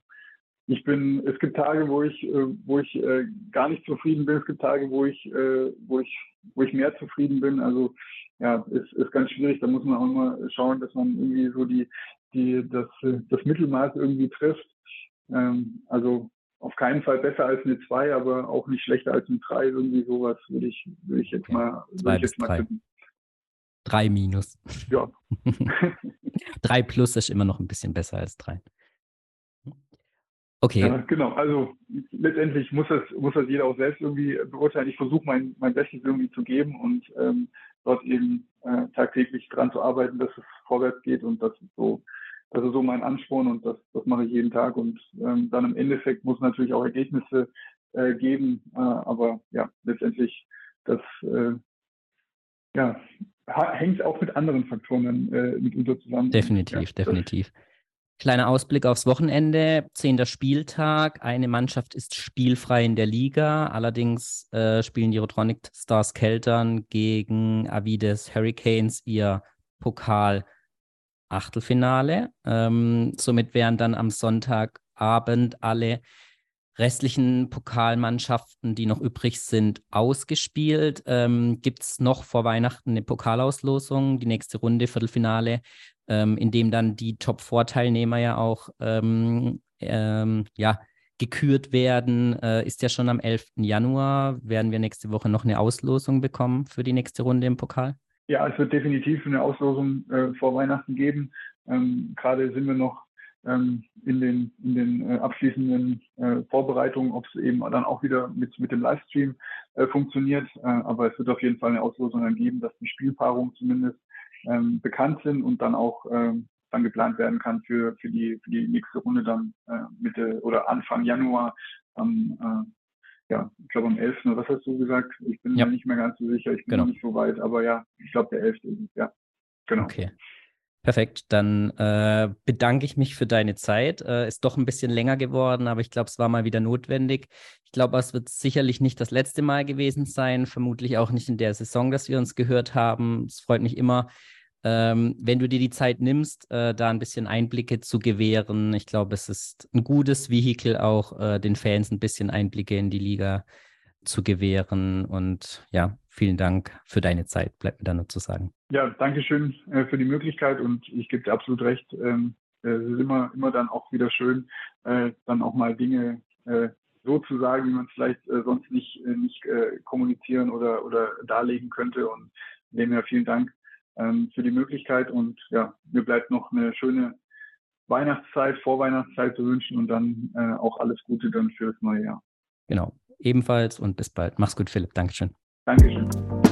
ich bin, es gibt Tage, wo ich, wo ich äh, gar nicht zufrieden bin. Es gibt Tage, wo ich, äh, wo ich, wo ich mehr zufrieden bin. Also ja, ist, ist ganz schwierig. Da muss man auch mal schauen, dass man irgendwie so die, die, das, das Mittelmaß irgendwie trifft. Ähm, also auf keinen Fall besser als eine 2, aber auch nicht schlechter als eine 3. Irgendwie sowas würde ich, würde ich jetzt okay. mal, würde ich jetzt mal tippen. 3 minus. Ja. [laughs] 3 plus ist immer noch ein bisschen besser als 3. Okay. Ja, genau, also letztendlich muss das, muss das jeder auch selbst irgendwie beurteilen. Ich versuche mein, mein Bestes irgendwie zu geben und ähm, dort eben äh, tagtäglich dran zu arbeiten, dass es vorwärts geht und das ist so, das ist so mein Ansporn und das, das mache ich jeden Tag und ähm, dann im Endeffekt muss natürlich auch Ergebnisse äh, geben, äh, aber ja, letztendlich das äh, ja, hängt auch mit anderen Faktoren äh, mitunter zusammen. Definitiv, ja, definitiv. Kleiner Ausblick aufs Wochenende. Zehnter Spieltag. Eine Mannschaft ist spielfrei in der Liga. Allerdings äh, spielen die Rotronic Stars Keltern gegen Avides Hurricanes ihr Pokal-Achtelfinale. Ähm, somit wären dann am Sonntagabend alle restlichen Pokalmannschaften, die noch übrig sind, ausgespielt. Ähm, Gibt es noch vor Weihnachten eine Pokalauslosung, die nächste Runde, Viertelfinale, ähm, in dem dann die Top-4-Teilnehmer ja auch ähm, ähm, ja, gekürt werden, äh, ist ja schon am 11. Januar. Werden wir nächste Woche noch eine Auslosung bekommen für die nächste Runde im Pokal? Ja, es wird definitiv eine Auslosung äh, vor Weihnachten geben. Ähm, gerade sind wir noch ähm, in den, in den äh, abschließenden äh, Vorbereitungen, ob es eben dann auch wieder mit, mit dem Livestream äh, funktioniert. Äh, aber es wird auf jeden Fall eine Auslosung dann geben, dass die Spielpaarungen zumindest ähm, bekannt sind und dann auch ähm, dann geplant werden kann für, für, die, für die nächste Runde dann äh, Mitte oder Anfang Januar am, äh, ja, ich glaube am 11. oder was hast du gesagt? Ich bin ja. mir nicht mehr ganz so sicher, ich bin genau. noch nicht so weit, aber ja, ich glaube der 11. ist es, ja. Genau. Okay. Perfekt, dann äh, bedanke ich mich für deine Zeit. Äh, ist doch ein bisschen länger geworden, aber ich glaube, es war mal wieder notwendig. Ich glaube, es wird sicherlich nicht das letzte Mal gewesen sein, vermutlich auch nicht in der Saison, dass wir uns gehört haben. Es freut mich immer, ähm, wenn du dir die Zeit nimmst, äh, da ein bisschen Einblicke zu gewähren. Ich glaube, es ist ein gutes Vehikel, auch äh, den Fans ein bisschen Einblicke in die Liga zu gewähren. Und ja, vielen Dank für deine Zeit, bleibt mir da nur zu sagen. Ja, danke schön äh, für die Möglichkeit und ich gebe dir absolut recht. Ähm, äh, es ist immer, immer dann auch wieder schön, äh, dann auch mal Dinge so zu sagen, wie man es vielleicht sonst nicht, nicht kommunizieren oder, oder darlegen könnte. Und dem her vielen Dank ähm, für die Möglichkeit und ja, mir bleibt noch eine schöne Weihnachtszeit, Vorweihnachtszeit zu wünschen und dann auch alles Gute dann für das neue Jahr. Genau, ebenfalls und bis bald. Mach's gut, Philipp. Dankeschön. Dankeschön.